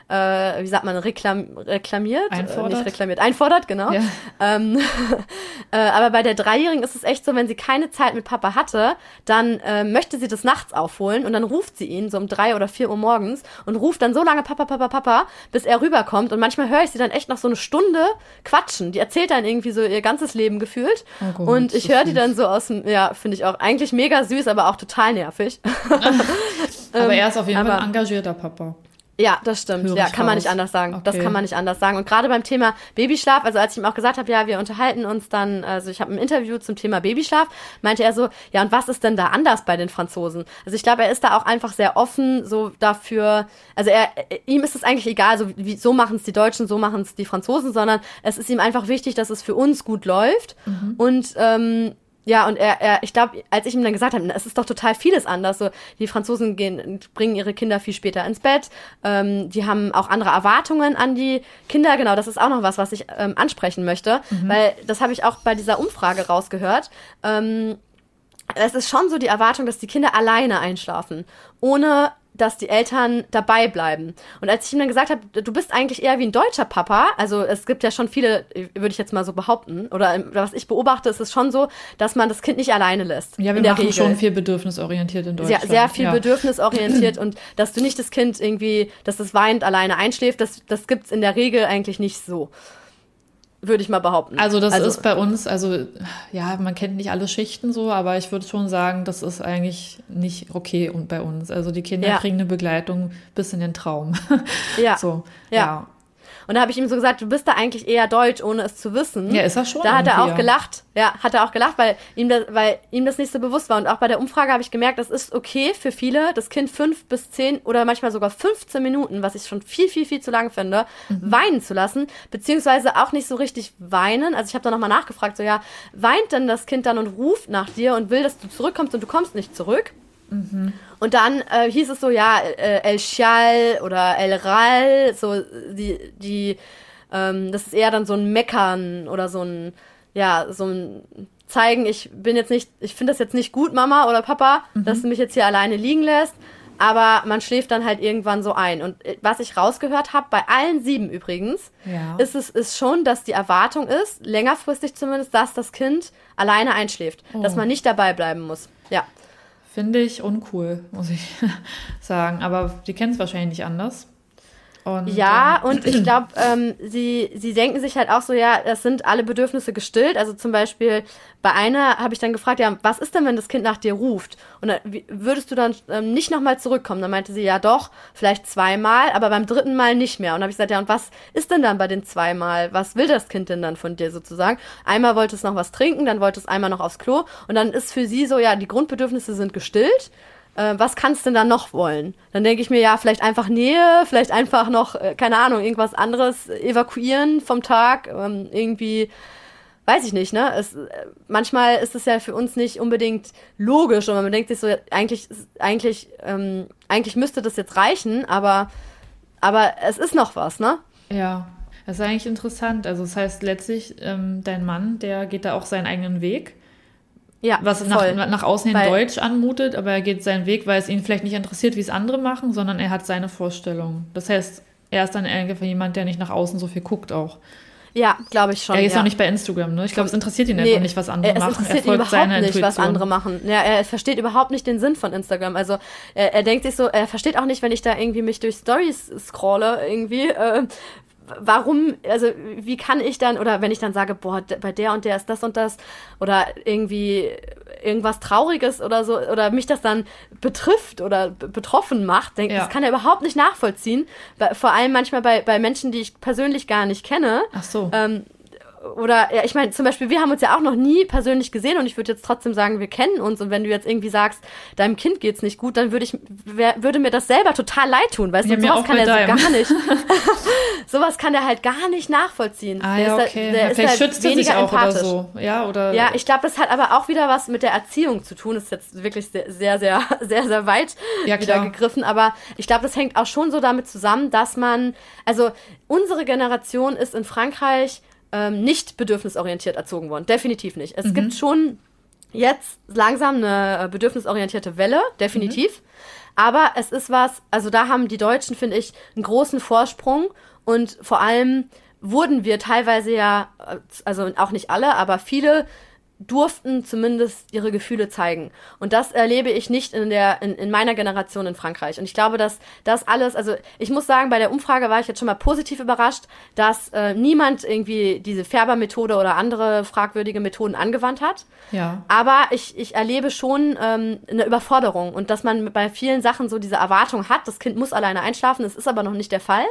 äh, wie sagt man, reklam reklamiert? Einfordert. Äh, nicht reklamiert, einfordert, genau. Ja. Ähm, *laughs* äh, aber bei der Dreijährigen ist es echt so, wenn sie keine Zeit mit Papa hatte, dann äh, möchte sie das nachts aufholen und dann ruft sie ihn so um drei oder vier Uhr morgens und ruft dann so lange Papa, Papa, Papa, bis er rüberkommt. Und manchmal höre ich sie dann echt noch so eine Stunde quatschen. Die erzählt dann irgendwie so ihr ganzes Leben gefühlt. Oh Gott, und ich höre die dann so aus dem, ja, finde ich auch eigentlich mega süß, aber auch total nervig. *laughs* aber er ist auf jeden Fall ein engagierter Papa. Ja, das stimmt. ja, kann man nicht anders sagen. Okay. Das kann man nicht anders sagen. Und gerade beim Thema Babyschlaf, also als ich ihm auch gesagt habe, ja, wir unterhalten uns dann, also ich habe ein Interview zum Thema Babyschlaf, meinte er so, ja, und was ist denn da anders bei den Franzosen? Also ich glaube, er ist da auch einfach sehr offen so dafür, also er, ihm ist es eigentlich egal, so, wie, so machen es die Deutschen, so machen es die Franzosen, sondern es ist ihm einfach wichtig, dass es für uns gut läuft. Mhm. Und ähm, ja, und er, er ich glaube, als ich ihm dann gesagt habe, es ist doch total vieles anders. So, die Franzosen gehen, bringen ihre Kinder viel später ins Bett. Ähm, die haben auch andere Erwartungen an die Kinder. Genau, das ist auch noch was, was ich ähm, ansprechen möchte, mhm. weil das habe ich auch bei dieser Umfrage rausgehört. Ähm, es ist schon so die Erwartung, dass die Kinder alleine einschlafen, ohne dass die Eltern dabei bleiben. Und als ich ihm dann gesagt habe, du bist eigentlich eher wie ein deutscher Papa, also es gibt ja schon viele, würde ich jetzt mal so behaupten, oder was ich beobachte, ist es schon so, dass man das Kind nicht alleine lässt. Ja, wir machen Regel. schon viel bedürfnisorientiert in Deutschland. Sehr, sehr viel ja. bedürfnisorientiert *clears throat* und dass du nicht das Kind irgendwie, dass es weinend alleine einschläft, das, das gibt's in der Regel eigentlich nicht so würde ich mal behaupten. Also das also, ist bei uns, also ja, man kennt nicht alle Schichten so, aber ich würde schon sagen, das ist eigentlich nicht okay und bei uns. Also die Kinder ja. kriegen eine Begleitung bis in den Traum. Ja. *laughs* so, ja. ja. Und da habe ich ihm so gesagt, du bist da eigentlich eher deutsch, ohne es zu wissen. Ja, ist er schon. Da hat er auch gelacht. Ja, hat er auch gelacht, weil ihm, das, weil ihm das nicht so bewusst war. Und auch bei der Umfrage habe ich gemerkt, es ist okay für viele, das Kind fünf bis zehn oder manchmal sogar 15 Minuten, was ich schon viel, viel, viel zu lang finde, mhm. weinen zu lassen, beziehungsweise auch nicht so richtig weinen. Also ich habe da nochmal nachgefragt, so ja, weint denn das Kind dann und ruft nach dir und will, dass du zurückkommst und du kommst nicht zurück? Mhm. Und dann äh, hieß es so, ja, äh, El Chal oder El Ral, so die, die ähm, das ist eher dann so ein Meckern oder so ein, ja, so ein zeigen, ich bin jetzt nicht, ich finde das jetzt nicht gut, Mama oder Papa, mhm. dass du mich jetzt hier alleine liegen lässt. Aber man schläft dann halt irgendwann so ein. Und äh, was ich rausgehört habe, bei allen sieben übrigens, ja. ist es ist schon, dass die Erwartung ist, längerfristig zumindest, dass das Kind alleine einschläft. Oh. Dass man nicht dabei bleiben muss. Ja. Finde ich uncool, muss ich *laughs* sagen. Aber die kennen es wahrscheinlich nicht anders. Und, ja, ähm, und ich glaube, ähm, sie, sie denken sich halt auch so, ja, das sind alle Bedürfnisse gestillt. Also zum Beispiel bei einer habe ich dann gefragt, ja, was ist denn, wenn das Kind nach dir ruft? Und dann, würdest du dann ähm, nicht nochmal zurückkommen? Dann meinte sie, ja doch, vielleicht zweimal, aber beim dritten Mal nicht mehr. Und dann habe ich gesagt, ja, und was ist denn dann bei den zweimal? Was will das Kind denn dann von dir sozusagen? Einmal wollte es noch was trinken, dann wollte es einmal noch aufs Klo. Und dann ist für sie so, ja, die Grundbedürfnisse sind gestillt äh, was kannst du denn dann noch wollen? Dann denke ich mir, ja, vielleicht einfach Nähe, vielleicht einfach noch, äh, keine Ahnung, irgendwas anderes evakuieren vom Tag, ähm, irgendwie, weiß ich nicht, ne? Es, äh, manchmal ist es ja für uns nicht unbedingt logisch und man denkt sich so, eigentlich, eigentlich, ähm, eigentlich müsste das jetzt reichen, aber, aber es ist noch was, ne? Ja. Das ist eigentlich interessant. Also das heißt letztlich, ähm, dein Mann, der geht da auch seinen eigenen Weg ja, was nach, nach außen hin weil, deutsch anmutet, aber er geht seinen Weg, weil es ihn vielleicht nicht interessiert, wie es andere machen, sondern er hat seine Vorstellung. Das heißt, er ist dann einfach jemand, der nicht nach außen so viel guckt auch. Ja, glaube ich schon. Er ist ja. auch nicht bei Instagram, ne? Ich glaube, es interessiert ihn nee, einfach nicht, was andere es machen. Es interessiert ihn überhaupt nicht, Intuition. was andere machen. Ja, er versteht überhaupt nicht den Sinn von Instagram. Also er, er, denkt sich so, er versteht auch nicht, wenn ich da irgendwie mich durch Stories scrolle, irgendwie, äh, warum, also wie kann ich dann, oder wenn ich dann sage, boah, bei der und der ist das und das, oder irgendwie irgendwas Trauriges oder so, oder mich das dann betrifft oder betroffen macht, denk, ja. das kann er überhaupt nicht nachvollziehen. Vor allem manchmal bei, bei Menschen, die ich persönlich gar nicht kenne. Ach so. Ähm, oder ja, ich meine, zum Beispiel, wir haben uns ja auch noch nie persönlich gesehen und ich würde jetzt trotzdem sagen, wir kennen uns und wenn du jetzt irgendwie sagst, deinem Kind geht's nicht gut, dann würde ich, wär, würde mir das selber total leid tun, weißt ja, du, sowas kann er so gar nicht. *laughs* sowas kann er halt gar nicht nachvollziehen. Ah, ja, okay. Der, der vielleicht halt schützt er sich auch empathisch. oder so. Ja, oder. Ja, ich glaube, das hat aber auch wieder was mit der Erziehung zu tun. Das ist jetzt wirklich sehr, sehr, sehr, *laughs* sehr, sehr weit ja, wieder gegriffen. Aber ich glaube, das hängt auch schon so damit zusammen, dass man, also unsere Generation ist in Frankreich ähm, nicht bedürfnisorientiert erzogen worden. Definitiv nicht. Es mhm. gibt schon jetzt langsam eine äh, bedürfnisorientierte Welle, definitiv. Mhm. Aber es ist was, also da haben die Deutschen, finde ich, einen großen Vorsprung und vor allem wurden wir teilweise ja, äh, also auch nicht alle, aber viele durften zumindest ihre Gefühle zeigen. Und das erlebe ich nicht in der, in, in meiner Generation in Frankreich. Und ich glaube, dass das alles, also ich muss sagen, bei der Umfrage war ich jetzt schon mal positiv überrascht, dass äh, niemand irgendwie diese Färbermethode oder andere fragwürdige Methoden angewandt hat. Ja. Aber ich, ich erlebe schon ähm, eine Überforderung und dass man bei vielen Sachen so diese Erwartung hat, das Kind muss alleine einschlafen, das ist aber noch nicht der Fall.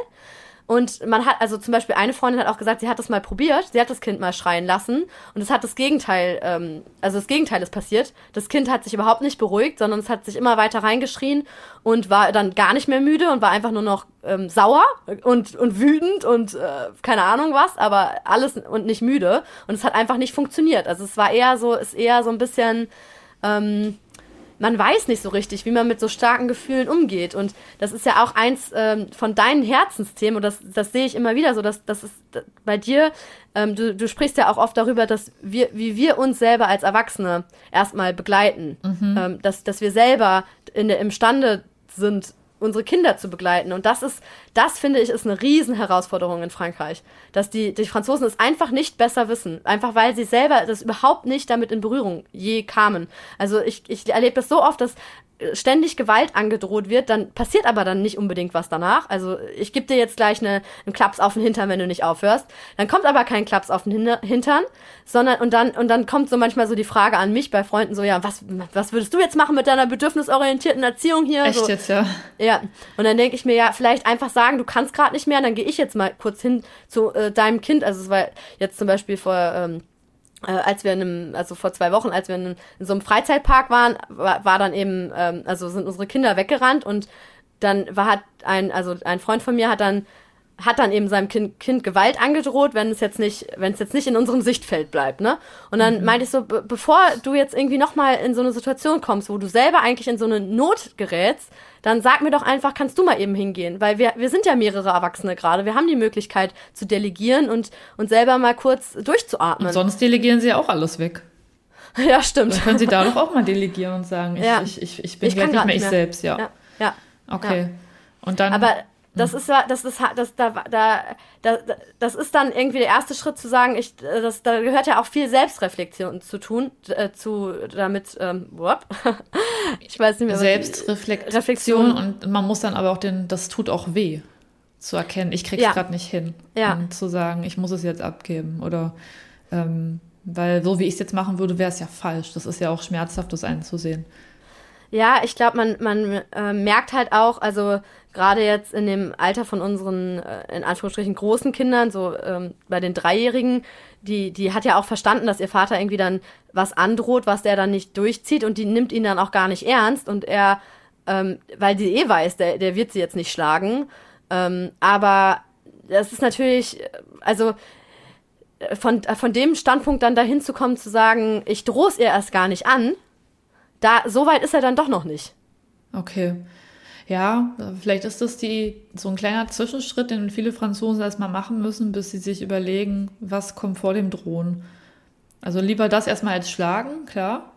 Und man hat, also zum Beispiel eine Freundin hat auch gesagt, sie hat das mal probiert, sie hat das Kind mal schreien lassen und es hat das Gegenteil, ähm, also das Gegenteil ist passiert. Das Kind hat sich überhaupt nicht beruhigt, sondern es hat sich immer weiter reingeschrien und war dann gar nicht mehr müde und war einfach nur noch ähm, sauer und, und wütend und äh, keine Ahnung was, aber alles und nicht müde. Und es hat einfach nicht funktioniert. Also es war eher so, ist eher so ein bisschen, ähm, man weiß nicht so richtig, wie man mit so starken Gefühlen umgeht. Und das ist ja auch eins ähm, von deinen Herzensthemen, und das, das sehe ich immer wieder so, dass das ist bei dir, ähm, du, du sprichst ja auch oft darüber, dass wir, wie wir uns selber als Erwachsene erstmal begleiten, mhm. ähm, dass, dass wir selber in imstande sind, unsere Kinder zu begleiten. Und das ist, das finde ich, ist eine Riesenherausforderung in Frankreich. Dass die, die Franzosen es einfach nicht besser wissen. Einfach weil sie selber das überhaupt nicht damit in Berührung je kamen. Also ich, ich erlebe das so oft, dass ständig Gewalt angedroht wird, dann passiert aber dann nicht unbedingt was danach. Also ich gebe dir jetzt gleich eine, einen Klaps auf den Hintern, wenn du nicht aufhörst. Dann kommt aber kein Klaps auf den Hintern, sondern und dann und dann kommt so manchmal so die Frage an mich bei Freunden so ja was was würdest du jetzt machen mit deiner bedürfnisorientierten Erziehung hier? Echt so, jetzt ja? Ja. Und dann denke ich mir ja vielleicht einfach sagen, du kannst gerade nicht mehr. Dann gehe ich jetzt mal kurz hin zu äh, deinem Kind. Also es war jetzt zum Beispiel vor ähm, äh, als wir in einem, also vor zwei Wochen, als wir in, in so einem Freizeitpark waren, war, war dann eben, ähm, also sind unsere Kinder weggerannt und dann war hat ein, also ein Freund von mir hat dann hat dann eben seinem kind, kind Gewalt angedroht, wenn es jetzt nicht, wenn es jetzt nicht in unserem Sichtfeld bleibt, ne? Und dann mhm. meinte ich so, bevor du jetzt irgendwie nochmal in so eine Situation kommst, wo du selber eigentlich in so eine Not gerätst, dann sag mir doch einfach, kannst du mal eben hingehen? Weil wir, wir sind ja mehrere Erwachsene gerade. Wir haben die Möglichkeit zu delegieren und, und selber mal kurz durchzuatmen. Und sonst delegieren sie ja auch alles weg. *laughs* Ja, stimmt. Dann können sie da doch auch mal delegieren und sagen, ich, ja. ich, ich, ich bin ich nicht mehr, nicht mehr ich selbst, ja. Ja. ja. Okay. Ja. Und dann. Aber das ist ja, das ist, das, da, da, da, das ist dann irgendwie der erste Schritt zu sagen, ich, das, da gehört ja auch viel Selbstreflexion zu tun, äh, zu, damit, ähm, *laughs* ich weiß nicht mehr. Selbstreflexion und man muss dann aber auch den, das tut auch weh, zu erkennen, ich krieg's ja. gerade nicht hin. Ja. Und zu sagen, ich muss es jetzt abgeben oder, ähm, weil so wie ich es jetzt machen würde, wäre es ja falsch. Das ist ja auch schmerzhaft, das einzusehen. Ja, ich glaube, man, man äh, merkt halt auch, also gerade jetzt in dem Alter von unseren, äh, in Anführungsstrichen, großen Kindern, so ähm, bei den Dreijährigen, die, die hat ja auch verstanden, dass ihr Vater irgendwie dann was androht, was der dann nicht durchzieht und die nimmt ihn dann auch gar nicht ernst und er, ähm, weil sie eh weiß, der, der wird sie jetzt nicht schlagen. Ähm, aber das ist natürlich, also von, von dem Standpunkt dann dahin zu kommen, zu sagen, ich drohe es ihr erst gar nicht an, da, so weit ist er dann doch noch nicht. Okay. Ja, vielleicht ist das die, so ein kleiner Zwischenschritt, den viele Franzosen erstmal machen müssen, bis sie sich überlegen, was kommt vor dem Drohen. Also lieber das erstmal als Schlagen, klar.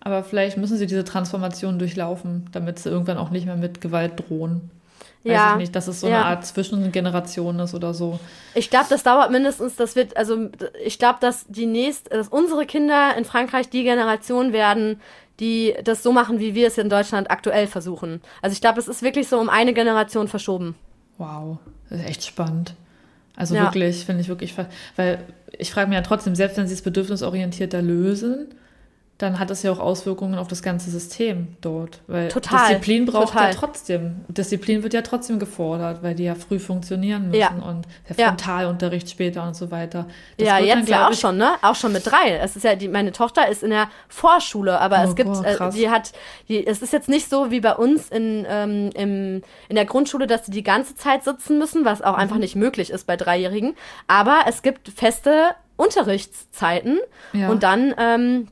Aber vielleicht müssen sie diese Transformation durchlaufen, damit sie irgendwann auch nicht mehr mit Gewalt drohen. Weiß ja. ich nicht, dass es so ja. eine Art Zwischengeneration ist oder so. Ich glaube, das dauert mindestens, das wird, also ich glaube, dass die nächste, dass unsere Kinder in Frankreich die Generation werden, die das so machen, wie wir es in Deutschland aktuell versuchen. Also ich glaube, es ist wirklich so um eine Generation verschoben. Wow, das ist echt spannend. Also ja. wirklich, finde ich wirklich, weil ich frage mich ja trotzdem, selbst wenn sie es bedürfnisorientierter lösen, dann hat es ja auch Auswirkungen auf das ganze System dort. Weil total, Disziplin braucht total. ja trotzdem. Disziplin wird ja trotzdem gefordert, weil die ja früh funktionieren müssen ja. und der Frontalunterricht ja. später und so weiter. Das ja, jetzt dann, ja auch ich, schon, ne? Auch schon mit drei. Es ist ja, die, meine Tochter ist in der Vorschule, aber oh, es gibt, boah, äh, die hat, die, es ist jetzt nicht so wie bei uns in, ähm, im, in der Grundschule, dass sie die ganze Zeit sitzen müssen, was auch mhm. einfach nicht möglich ist bei Dreijährigen. Aber es gibt feste Unterrichtszeiten ja. und dann ähm,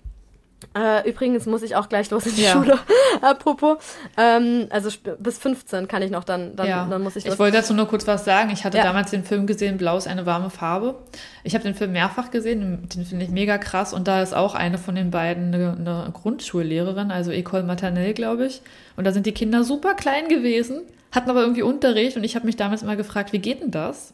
äh, übrigens muss ich auch gleich los in die ja. Schule. *laughs* Apropos. Ähm, also bis 15 kann ich noch dann, dann, ja. dann muss ich los. Ich wollte dazu nur kurz was sagen. Ich hatte ja. damals den Film gesehen, Blau ist eine warme Farbe. Ich habe den Film mehrfach gesehen, den finde ich mega krass. Und da ist auch eine von den beiden eine, eine Grundschullehrerin, also Ecole Maternelle, glaube ich. Und da sind die Kinder super klein gewesen, hatten aber irgendwie Unterricht. Und ich habe mich damals immer gefragt, wie geht denn das?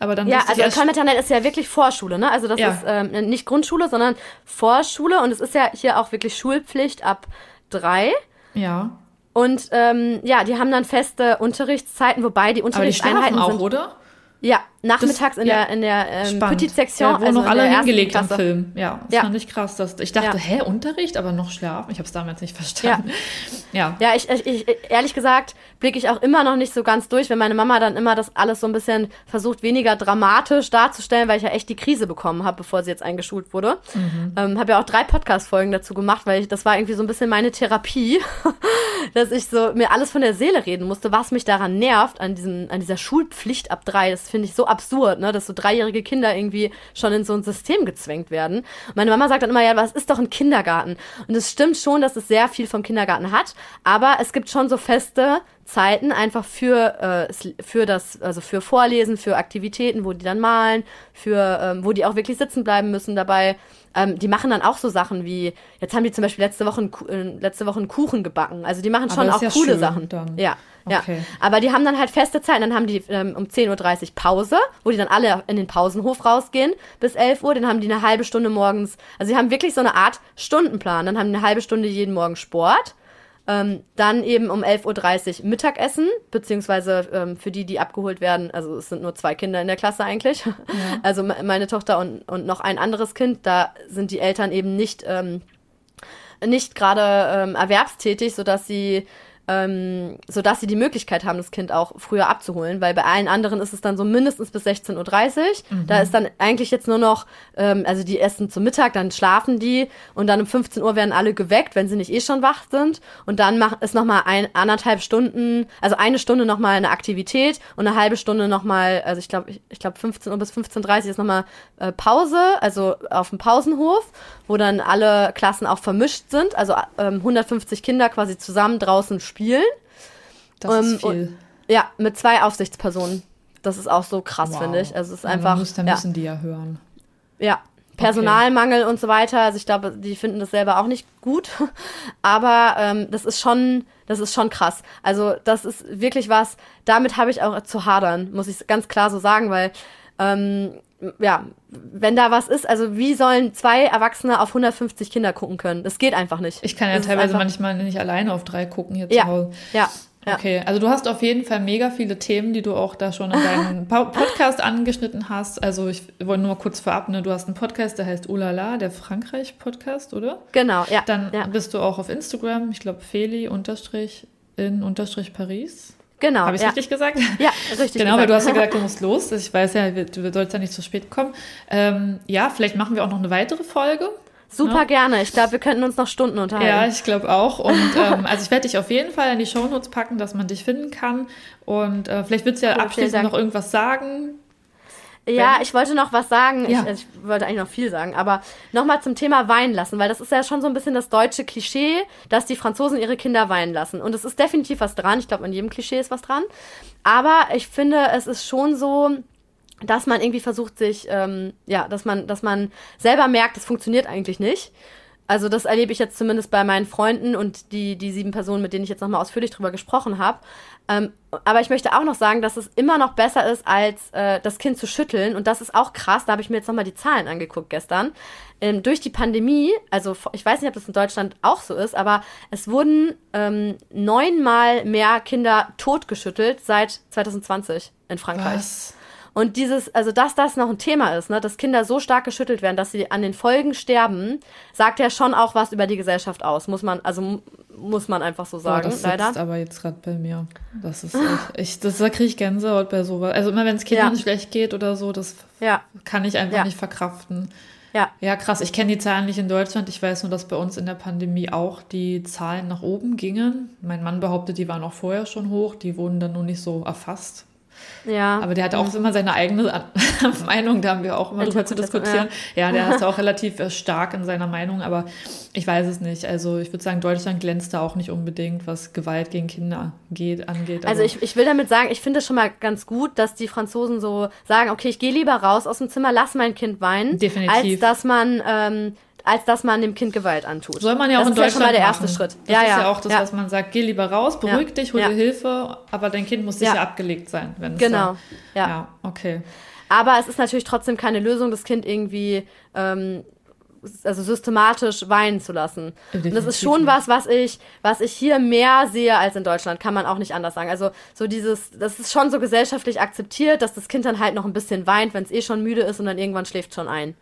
Aber dann ja, also Maternelle ist ja wirklich Vorschule, ne? Also das ja. ist ähm, nicht Grundschule, sondern Vorschule und es ist ja hier auch wirklich Schulpflicht ab drei. Ja. Und ähm, ja, die haben dann feste Unterrichtszeiten, wobei die Unterrichtseinheiten Aber die auch, sind, oder? Ja, nachmittags das, in der, in der ähm, Petit-Sektion. Ja, wo also noch alle hingelegt am Film. Ja, das ja. fand ich krass. Dass, ich dachte, ja. hä, Unterricht, aber noch schlafen? Ich habe es damals nicht verstanden. Ja, ja. ja ich, ich, ehrlich gesagt blicke ich auch immer noch nicht so ganz durch, wenn meine Mama dann immer das alles so ein bisschen versucht, weniger dramatisch darzustellen, weil ich ja echt die Krise bekommen habe, bevor sie jetzt eingeschult wurde. Mhm. Ähm, habe ja auch drei Podcast-Folgen dazu gemacht, weil ich, das war irgendwie so ein bisschen meine Therapie, *laughs* dass ich so mir alles von der Seele reden musste, was mich daran nervt, an, diesem, an dieser Schulpflicht ab drei. Das finde ich so absurd, ne? dass so dreijährige Kinder irgendwie schon in so ein System gezwängt werden. meine Mama sagt dann immer, ja, was ist doch ein Kindergarten? Und es stimmt schon, dass es sehr viel vom Kindergarten hat, aber es gibt schon so feste Zeiten einfach für, äh, für das, also für Vorlesen, für Aktivitäten, wo die dann malen, für, ähm, wo die auch wirklich sitzen bleiben müssen dabei. Ähm, die machen dann auch so Sachen wie, jetzt haben die zum Beispiel letzte Woche, einen, äh, letzte Woche einen Kuchen gebacken. Also die machen schon auch ja coole Sachen. Dann. Ja, okay. ja. Aber die haben dann halt feste Zeiten. Dann haben die ähm, um 10.30 Uhr Pause, wo die dann alle in den Pausenhof rausgehen bis 11 Uhr. Dann haben die eine halbe Stunde morgens, also sie haben wirklich so eine Art Stundenplan. Dann haben die eine halbe Stunde jeden Morgen Sport. Ähm, dann eben um 11.30 Uhr Mittagessen, beziehungsweise ähm, für die, die abgeholt werden, also es sind nur zwei Kinder in der Klasse eigentlich. *laughs* Ja. Also meine Tochter und, und noch ein anderes Kind, da sind die Eltern eben nicht, ähm, nicht gerade ähm, erwerbstätig, sodass sie ähm, sodass sie die Möglichkeit haben, das Kind auch früher abzuholen, weil bei allen anderen ist es dann so mindestens bis 16.30 Uhr. Mhm. Da ist dann eigentlich jetzt nur noch, ähm, also die essen zum Mittag, dann schlafen die und dann um 15 Uhr werden alle geweckt, wenn sie nicht eh schon wach sind. Und dann mach, ist nochmal ein, anderthalb Stunden, also eine Stunde nochmal eine Aktivität und eine halbe Stunde nochmal, also ich glaube, ich, ich glaube 15 Uhr bis 15.30 Uhr ist nochmal äh, Pause, also auf dem Pausenhof, wo dann alle Klassen auch vermischt sind, also ähm, 150 Kinder quasi zusammen draußen spielen spielen. Das ähm, ist viel. Und, ja, mit zwei Aufsichtspersonen. Das ist auch so krass, wow. finde ich. Also es ist einfach. Muss, dann ja. müssen die ja hören. Ja, Personalmangel okay. und so weiter. Also ich glaube, die finden das selber auch nicht gut. *laughs* Aber ähm, das ist schon, das ist schon krass. Also das ist wirklich was. Damit habe ich auch zu hadern, muss ich ganz klar so sagen, weil ähm, ja, wenn da was ist, also wie sollen zwei Erwachsene auf 150 Kinder gucken können? Das geht einfach nicht. Ich kann ja das teilweise manchmal nicht alleine auf drei gucken hier ja, zu Hause. Ja. Ja. Okay, also du hast auf jeden Fall mega viele Themen, die du auch da schon in deinem *laughs* Podcast angeschnitten hast. Also ich wollte nur kurz vorab, ne, du hast einen Podcast, der heißt Ulala, der Frankreich-Podcast, oder? Genau, ja. Dann ja. bist du auch auf Instagram, ich glaube Feli unterstrich in unterstrich Paris. Genau. Habe ich ja. richtig gesagt? Ja, richtig. genau, gesagt. weil du hast ja gesagt, du *laughs* musst los. Ich weiß ja, du sollst ja nicht zu spät kommen. Ähm, ja, vielleicht machen wir auch noch eine weitere Folge. Super ja. gerne. Ich glaube, wir könnten uns noch Stunden unterhalten. Ja, ich glaube auch. Und *laughs* ähm, also ich werde dich auf jeden Fall in die Shownotes packen, dass man dich finden kann. Und äh, vielleicht willst du ja abschließend noch irgendwas sagen, ja, ich wollte noch was sagen. Ja. Ich, ich, wollte eigentlich noch viel sagen, aber nochmal zum Thema weinen lassen, weil das ist ja schon so ein bisschen das deutsche Klischee, dass die Franzosen ihre Kinder weinen lassen. Und es ist definitiv was dran. Ich glaube, an jedem Klischee ist was dran. Aber ich finde, es ist schon so, dass man irgendwie versucht, sich, ähm, ja, dass man, dass man selber merkt, es funktioniert eigentlich nicht. Also das erlebe ich jetzt zumindest bei meinen Freunden und die, die sieben Personen, mit denen ich jetzt nochmal ausführlich drüber gesprochen habe. Ähm, aber ich möchte auch noch sagen, dass es immer noch besser ist, als äh, das Kind zu schütteln. Und das ist auch krass, da habe ich mir jetzt nochmal die Zahlen angeguckt gestern. Ähm, durch die Pandemie, also ich weiß nicht, ob das in Deutschland auch so ist, aber es wurden ähm, neunmal mehr Kinder totgeschüttelt seit 2020 in Frankreich. Was? Und dieses, also dass das noch ein Thema ist, ne, dass Kinder so stark geschüttelt werden, dass sie an den Folgen sterben, sagt ja schon auch was über die Gesellschaft aus. Muss man, also muss man einfach so sagen, Boah, das leider. Das aber jetzt gerade bei mir. Das ist echt, ich, das, da kriege ich Gänsehaut bei sowas. Also immer wenn es Kindern ja. schlecht geht oder so, das ja. kann ich einfach ja. nicht verkraften. Ja. Ja, krass. Ich kenne die Zahlen nicht in Deutschland. Ich weiß nur, dass bei uns in der Pandemie auch die Zahlen nach oben gingen. Mein Mann behauptet, die waren auch vorher schon hoch. Die wurden dann nur nicht so erfasst. Ja. Aber der hat auch immer seine eigene *laughs* Meinung, da haben wir auch immer drüber zu diskutieren. Ja, ja der *laughs* ist auch relativ äh, stark in seiner Meinung, aber ich weiß es nicht. Also ich würde sagen, Deutschland glänzt da auch nicht unbedingt, was Gewalt gegen Kinder geht, angeht. Also, also ich, ich will damit sagen, ich finde es schon mal ganz gut, dass die Franzosen so sagen, okay, ich gehe lieber raus aus dem Zimmer, lass mein Kind weinen, Definitiv. als dass man ähm, als dass man dem Kind Gewalt antut. Soll man ja auch das in Deutschland ja schon mal der erste machen. Schritt. Das ja, ist ja, ja auch das, ja. was man sagt, geh lieber raus, beruhig dich, hol dir Hilfe, aber dein Kind muss sicher abgelegt sein. Wenn genau. Dann, ja. okay. Aber es ist natürlich trotzdem keine Lösung, das Kind irgendwie ähm, also systematisch weinen zu lassen. Und das ist schon was, was ich, was ich hier mehr sehe als in Deutschland, kann man auch nicht anders sagen. Also so dieses, das ist schon so gesellschaftlich akzeptiert, dass das Kind dann halt noch ein bisschen weint, wenn es eh schon müde ist und dann irgendwann schläft schon ein.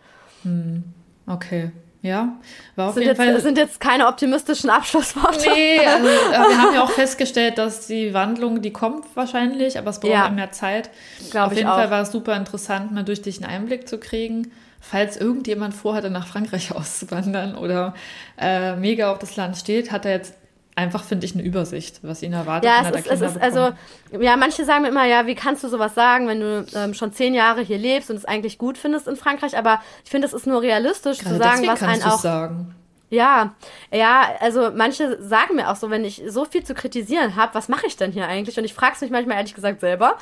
Hm. Okay. Ja, war auf sind jeden jetzt, Fall. sind jetzt keine optimistischen Abschlussworte. Nee, also, wir *laughs* haben ja auch festgestellt, dass die Wandlung, die kommt wahrscheinlich, aber es braucht ja. mehr Zeit. Auf jeden auch. Fall war es super interessant, mal durch dich einen Einblick zu kriegen. Falls irgendjemand vorhatte, nach Frankreich *laughs* auszuwandern oder äh, mega auf das Land steht, hat er jetzt einfach, finde ich, eine Übersicht, was ihn erwartet. Ja, es ist, es ist also, ja, manche sagen mir immer, ja, wie kannst du sowas sagen, wenn du ähm, schon zehn Jahre hier lebst und es eigentlich gut findest in Frankreich, aber ich finde, es ist nur realistisch Gerade zu sagen, was einen auch. Sagen. Ja, ja, also manche sagen mir auch so, wenn ich so viel zu kritisieren habe, was mache ich denn hier eigentlich? Und ich frage es mich manchmal ehrlich gesagt selber.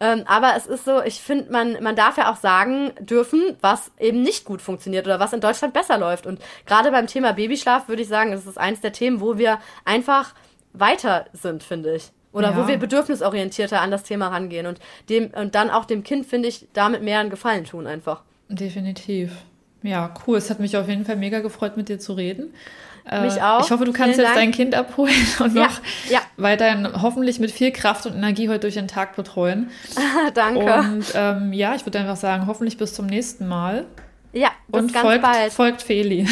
Ähm, aber es ist so, ich finde, man, man darf ja auch sagen dürfen, was eben nicht gut funktioniert oder was in Deutschland besser läuft. Und gerade beim Thema Babyschlaf würde ich sagen, das ist eins der Themen, wo wir einfach weiter sind, finde ich. Oder ja. wo wir bedürfnisorientierter an das Thema rangehen und dem und dann auch dem Kind, finde ich, damit mehr einen Gefallen tun einfach. Definitiv. Ja, cool. Es hat mich auf jeden Fall mega gefreut, mit dir zu reden. Mich äh, auch. Ich hoffe, du kannst Vielen jetzt Dank. dein Kind abholen *laughs* und ja, noch ja. weiterhin hoffentlich mit viel Kraft und Energie heute durch den Tag betreuen. *laughs* Danke. Und ähm, ja, ich würde einfach sagen, hoffentlich bis zum nächsten Mal. Ja, bis und ganz folgt, bald. folgt Feli.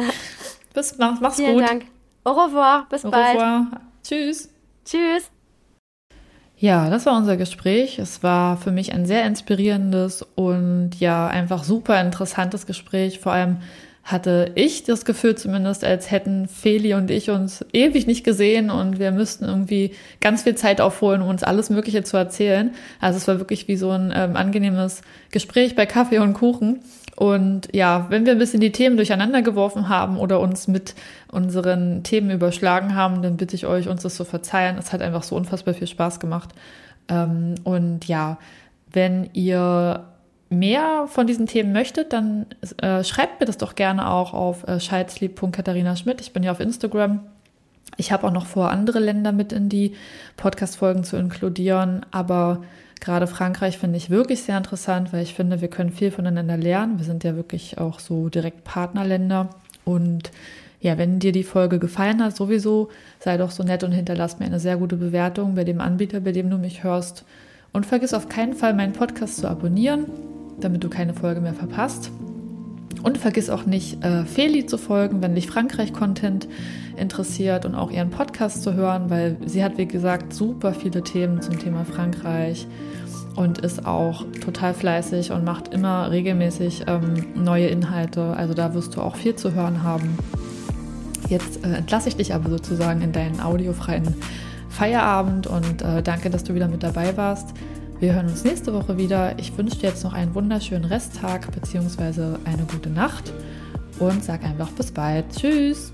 *laughs* bis, mach, mach's Vielen gut. Dank. Au revoir, bis Au bald. Au revoir. Tschüss. Tschüss. Ja, das war unser Gespräch. Es war für mich ein sehr inspirierendes und ja, einfach super interessantes Gespräch. Vor allem hatte ich das Gefühl zumindest, als hätten Feli und ich uns ewig nicht gesehen und wir müssten irgendwie ganz viel Zeit aufholen, um uns alles Mögliche zu erzählen. Also es war wirklich wie so ein ähm, angenehmes Gespräch bei Kaffee und Kuchen. Und ja, wenn wir ein bisschen die Themen durcheinander geworfen haben oder uns mit unseren Themen überschlagen haben, dann bitte ich euch, uns das zu verzeihen. Es hat einfach so unfassbar viel Spaß gemacht. Ähm, und ja, wenn ihr mehr von diesen Themen möchtet, dann äh, schreibt mir das doch gerne auch auf äh, scheidsliebt.katharina-schmidt. Ich bin ja auf Instagram. Ich habe auch noch vor, andere Länder mit in die Podcast-Folgen zu inkludieren, aber Gerade Frankreich finde ich wirklich sehr interessant, weil ich finde, wir können viel voneinander lernen. Wir sind ja wirklich auch so direkt Partnerländer. Und ja, wenn dir die Folge gefallen hat, sowieso sei doch so nett und hinterlass mir eine sehr gute Bewertung bei dem Anbieter, bei dem du mich hörst. Und vergiss auf keinen Fall, meinen Podcast zu abonnieren, damit du keine Folge mehr verpasst. Und vergiss auch nicht, äh, Feli zu folgen, wenn dich Frankreich-Content interessiert und auch ihren Podcast zu hören, weil sie hat, wie gesagt, super viele Themen zum Thema Frankreich und ist auch total fleißig und macht immer regelmäßig ähm, neue Inhalte. Also da wirst du auch viel zu hören haben. Jetzt äh, entlasse ich dich aber sozusagen in deinen audiofreien Feierabend und äh, danke, dass du wieder mit dabei warst. Wir hören uns nächste Woche wieder. Ich wünsche dir jetzt noch einen wunderschönen Resttag bzw. eine gute Nacht und sag einfach bis bald. Tschüss.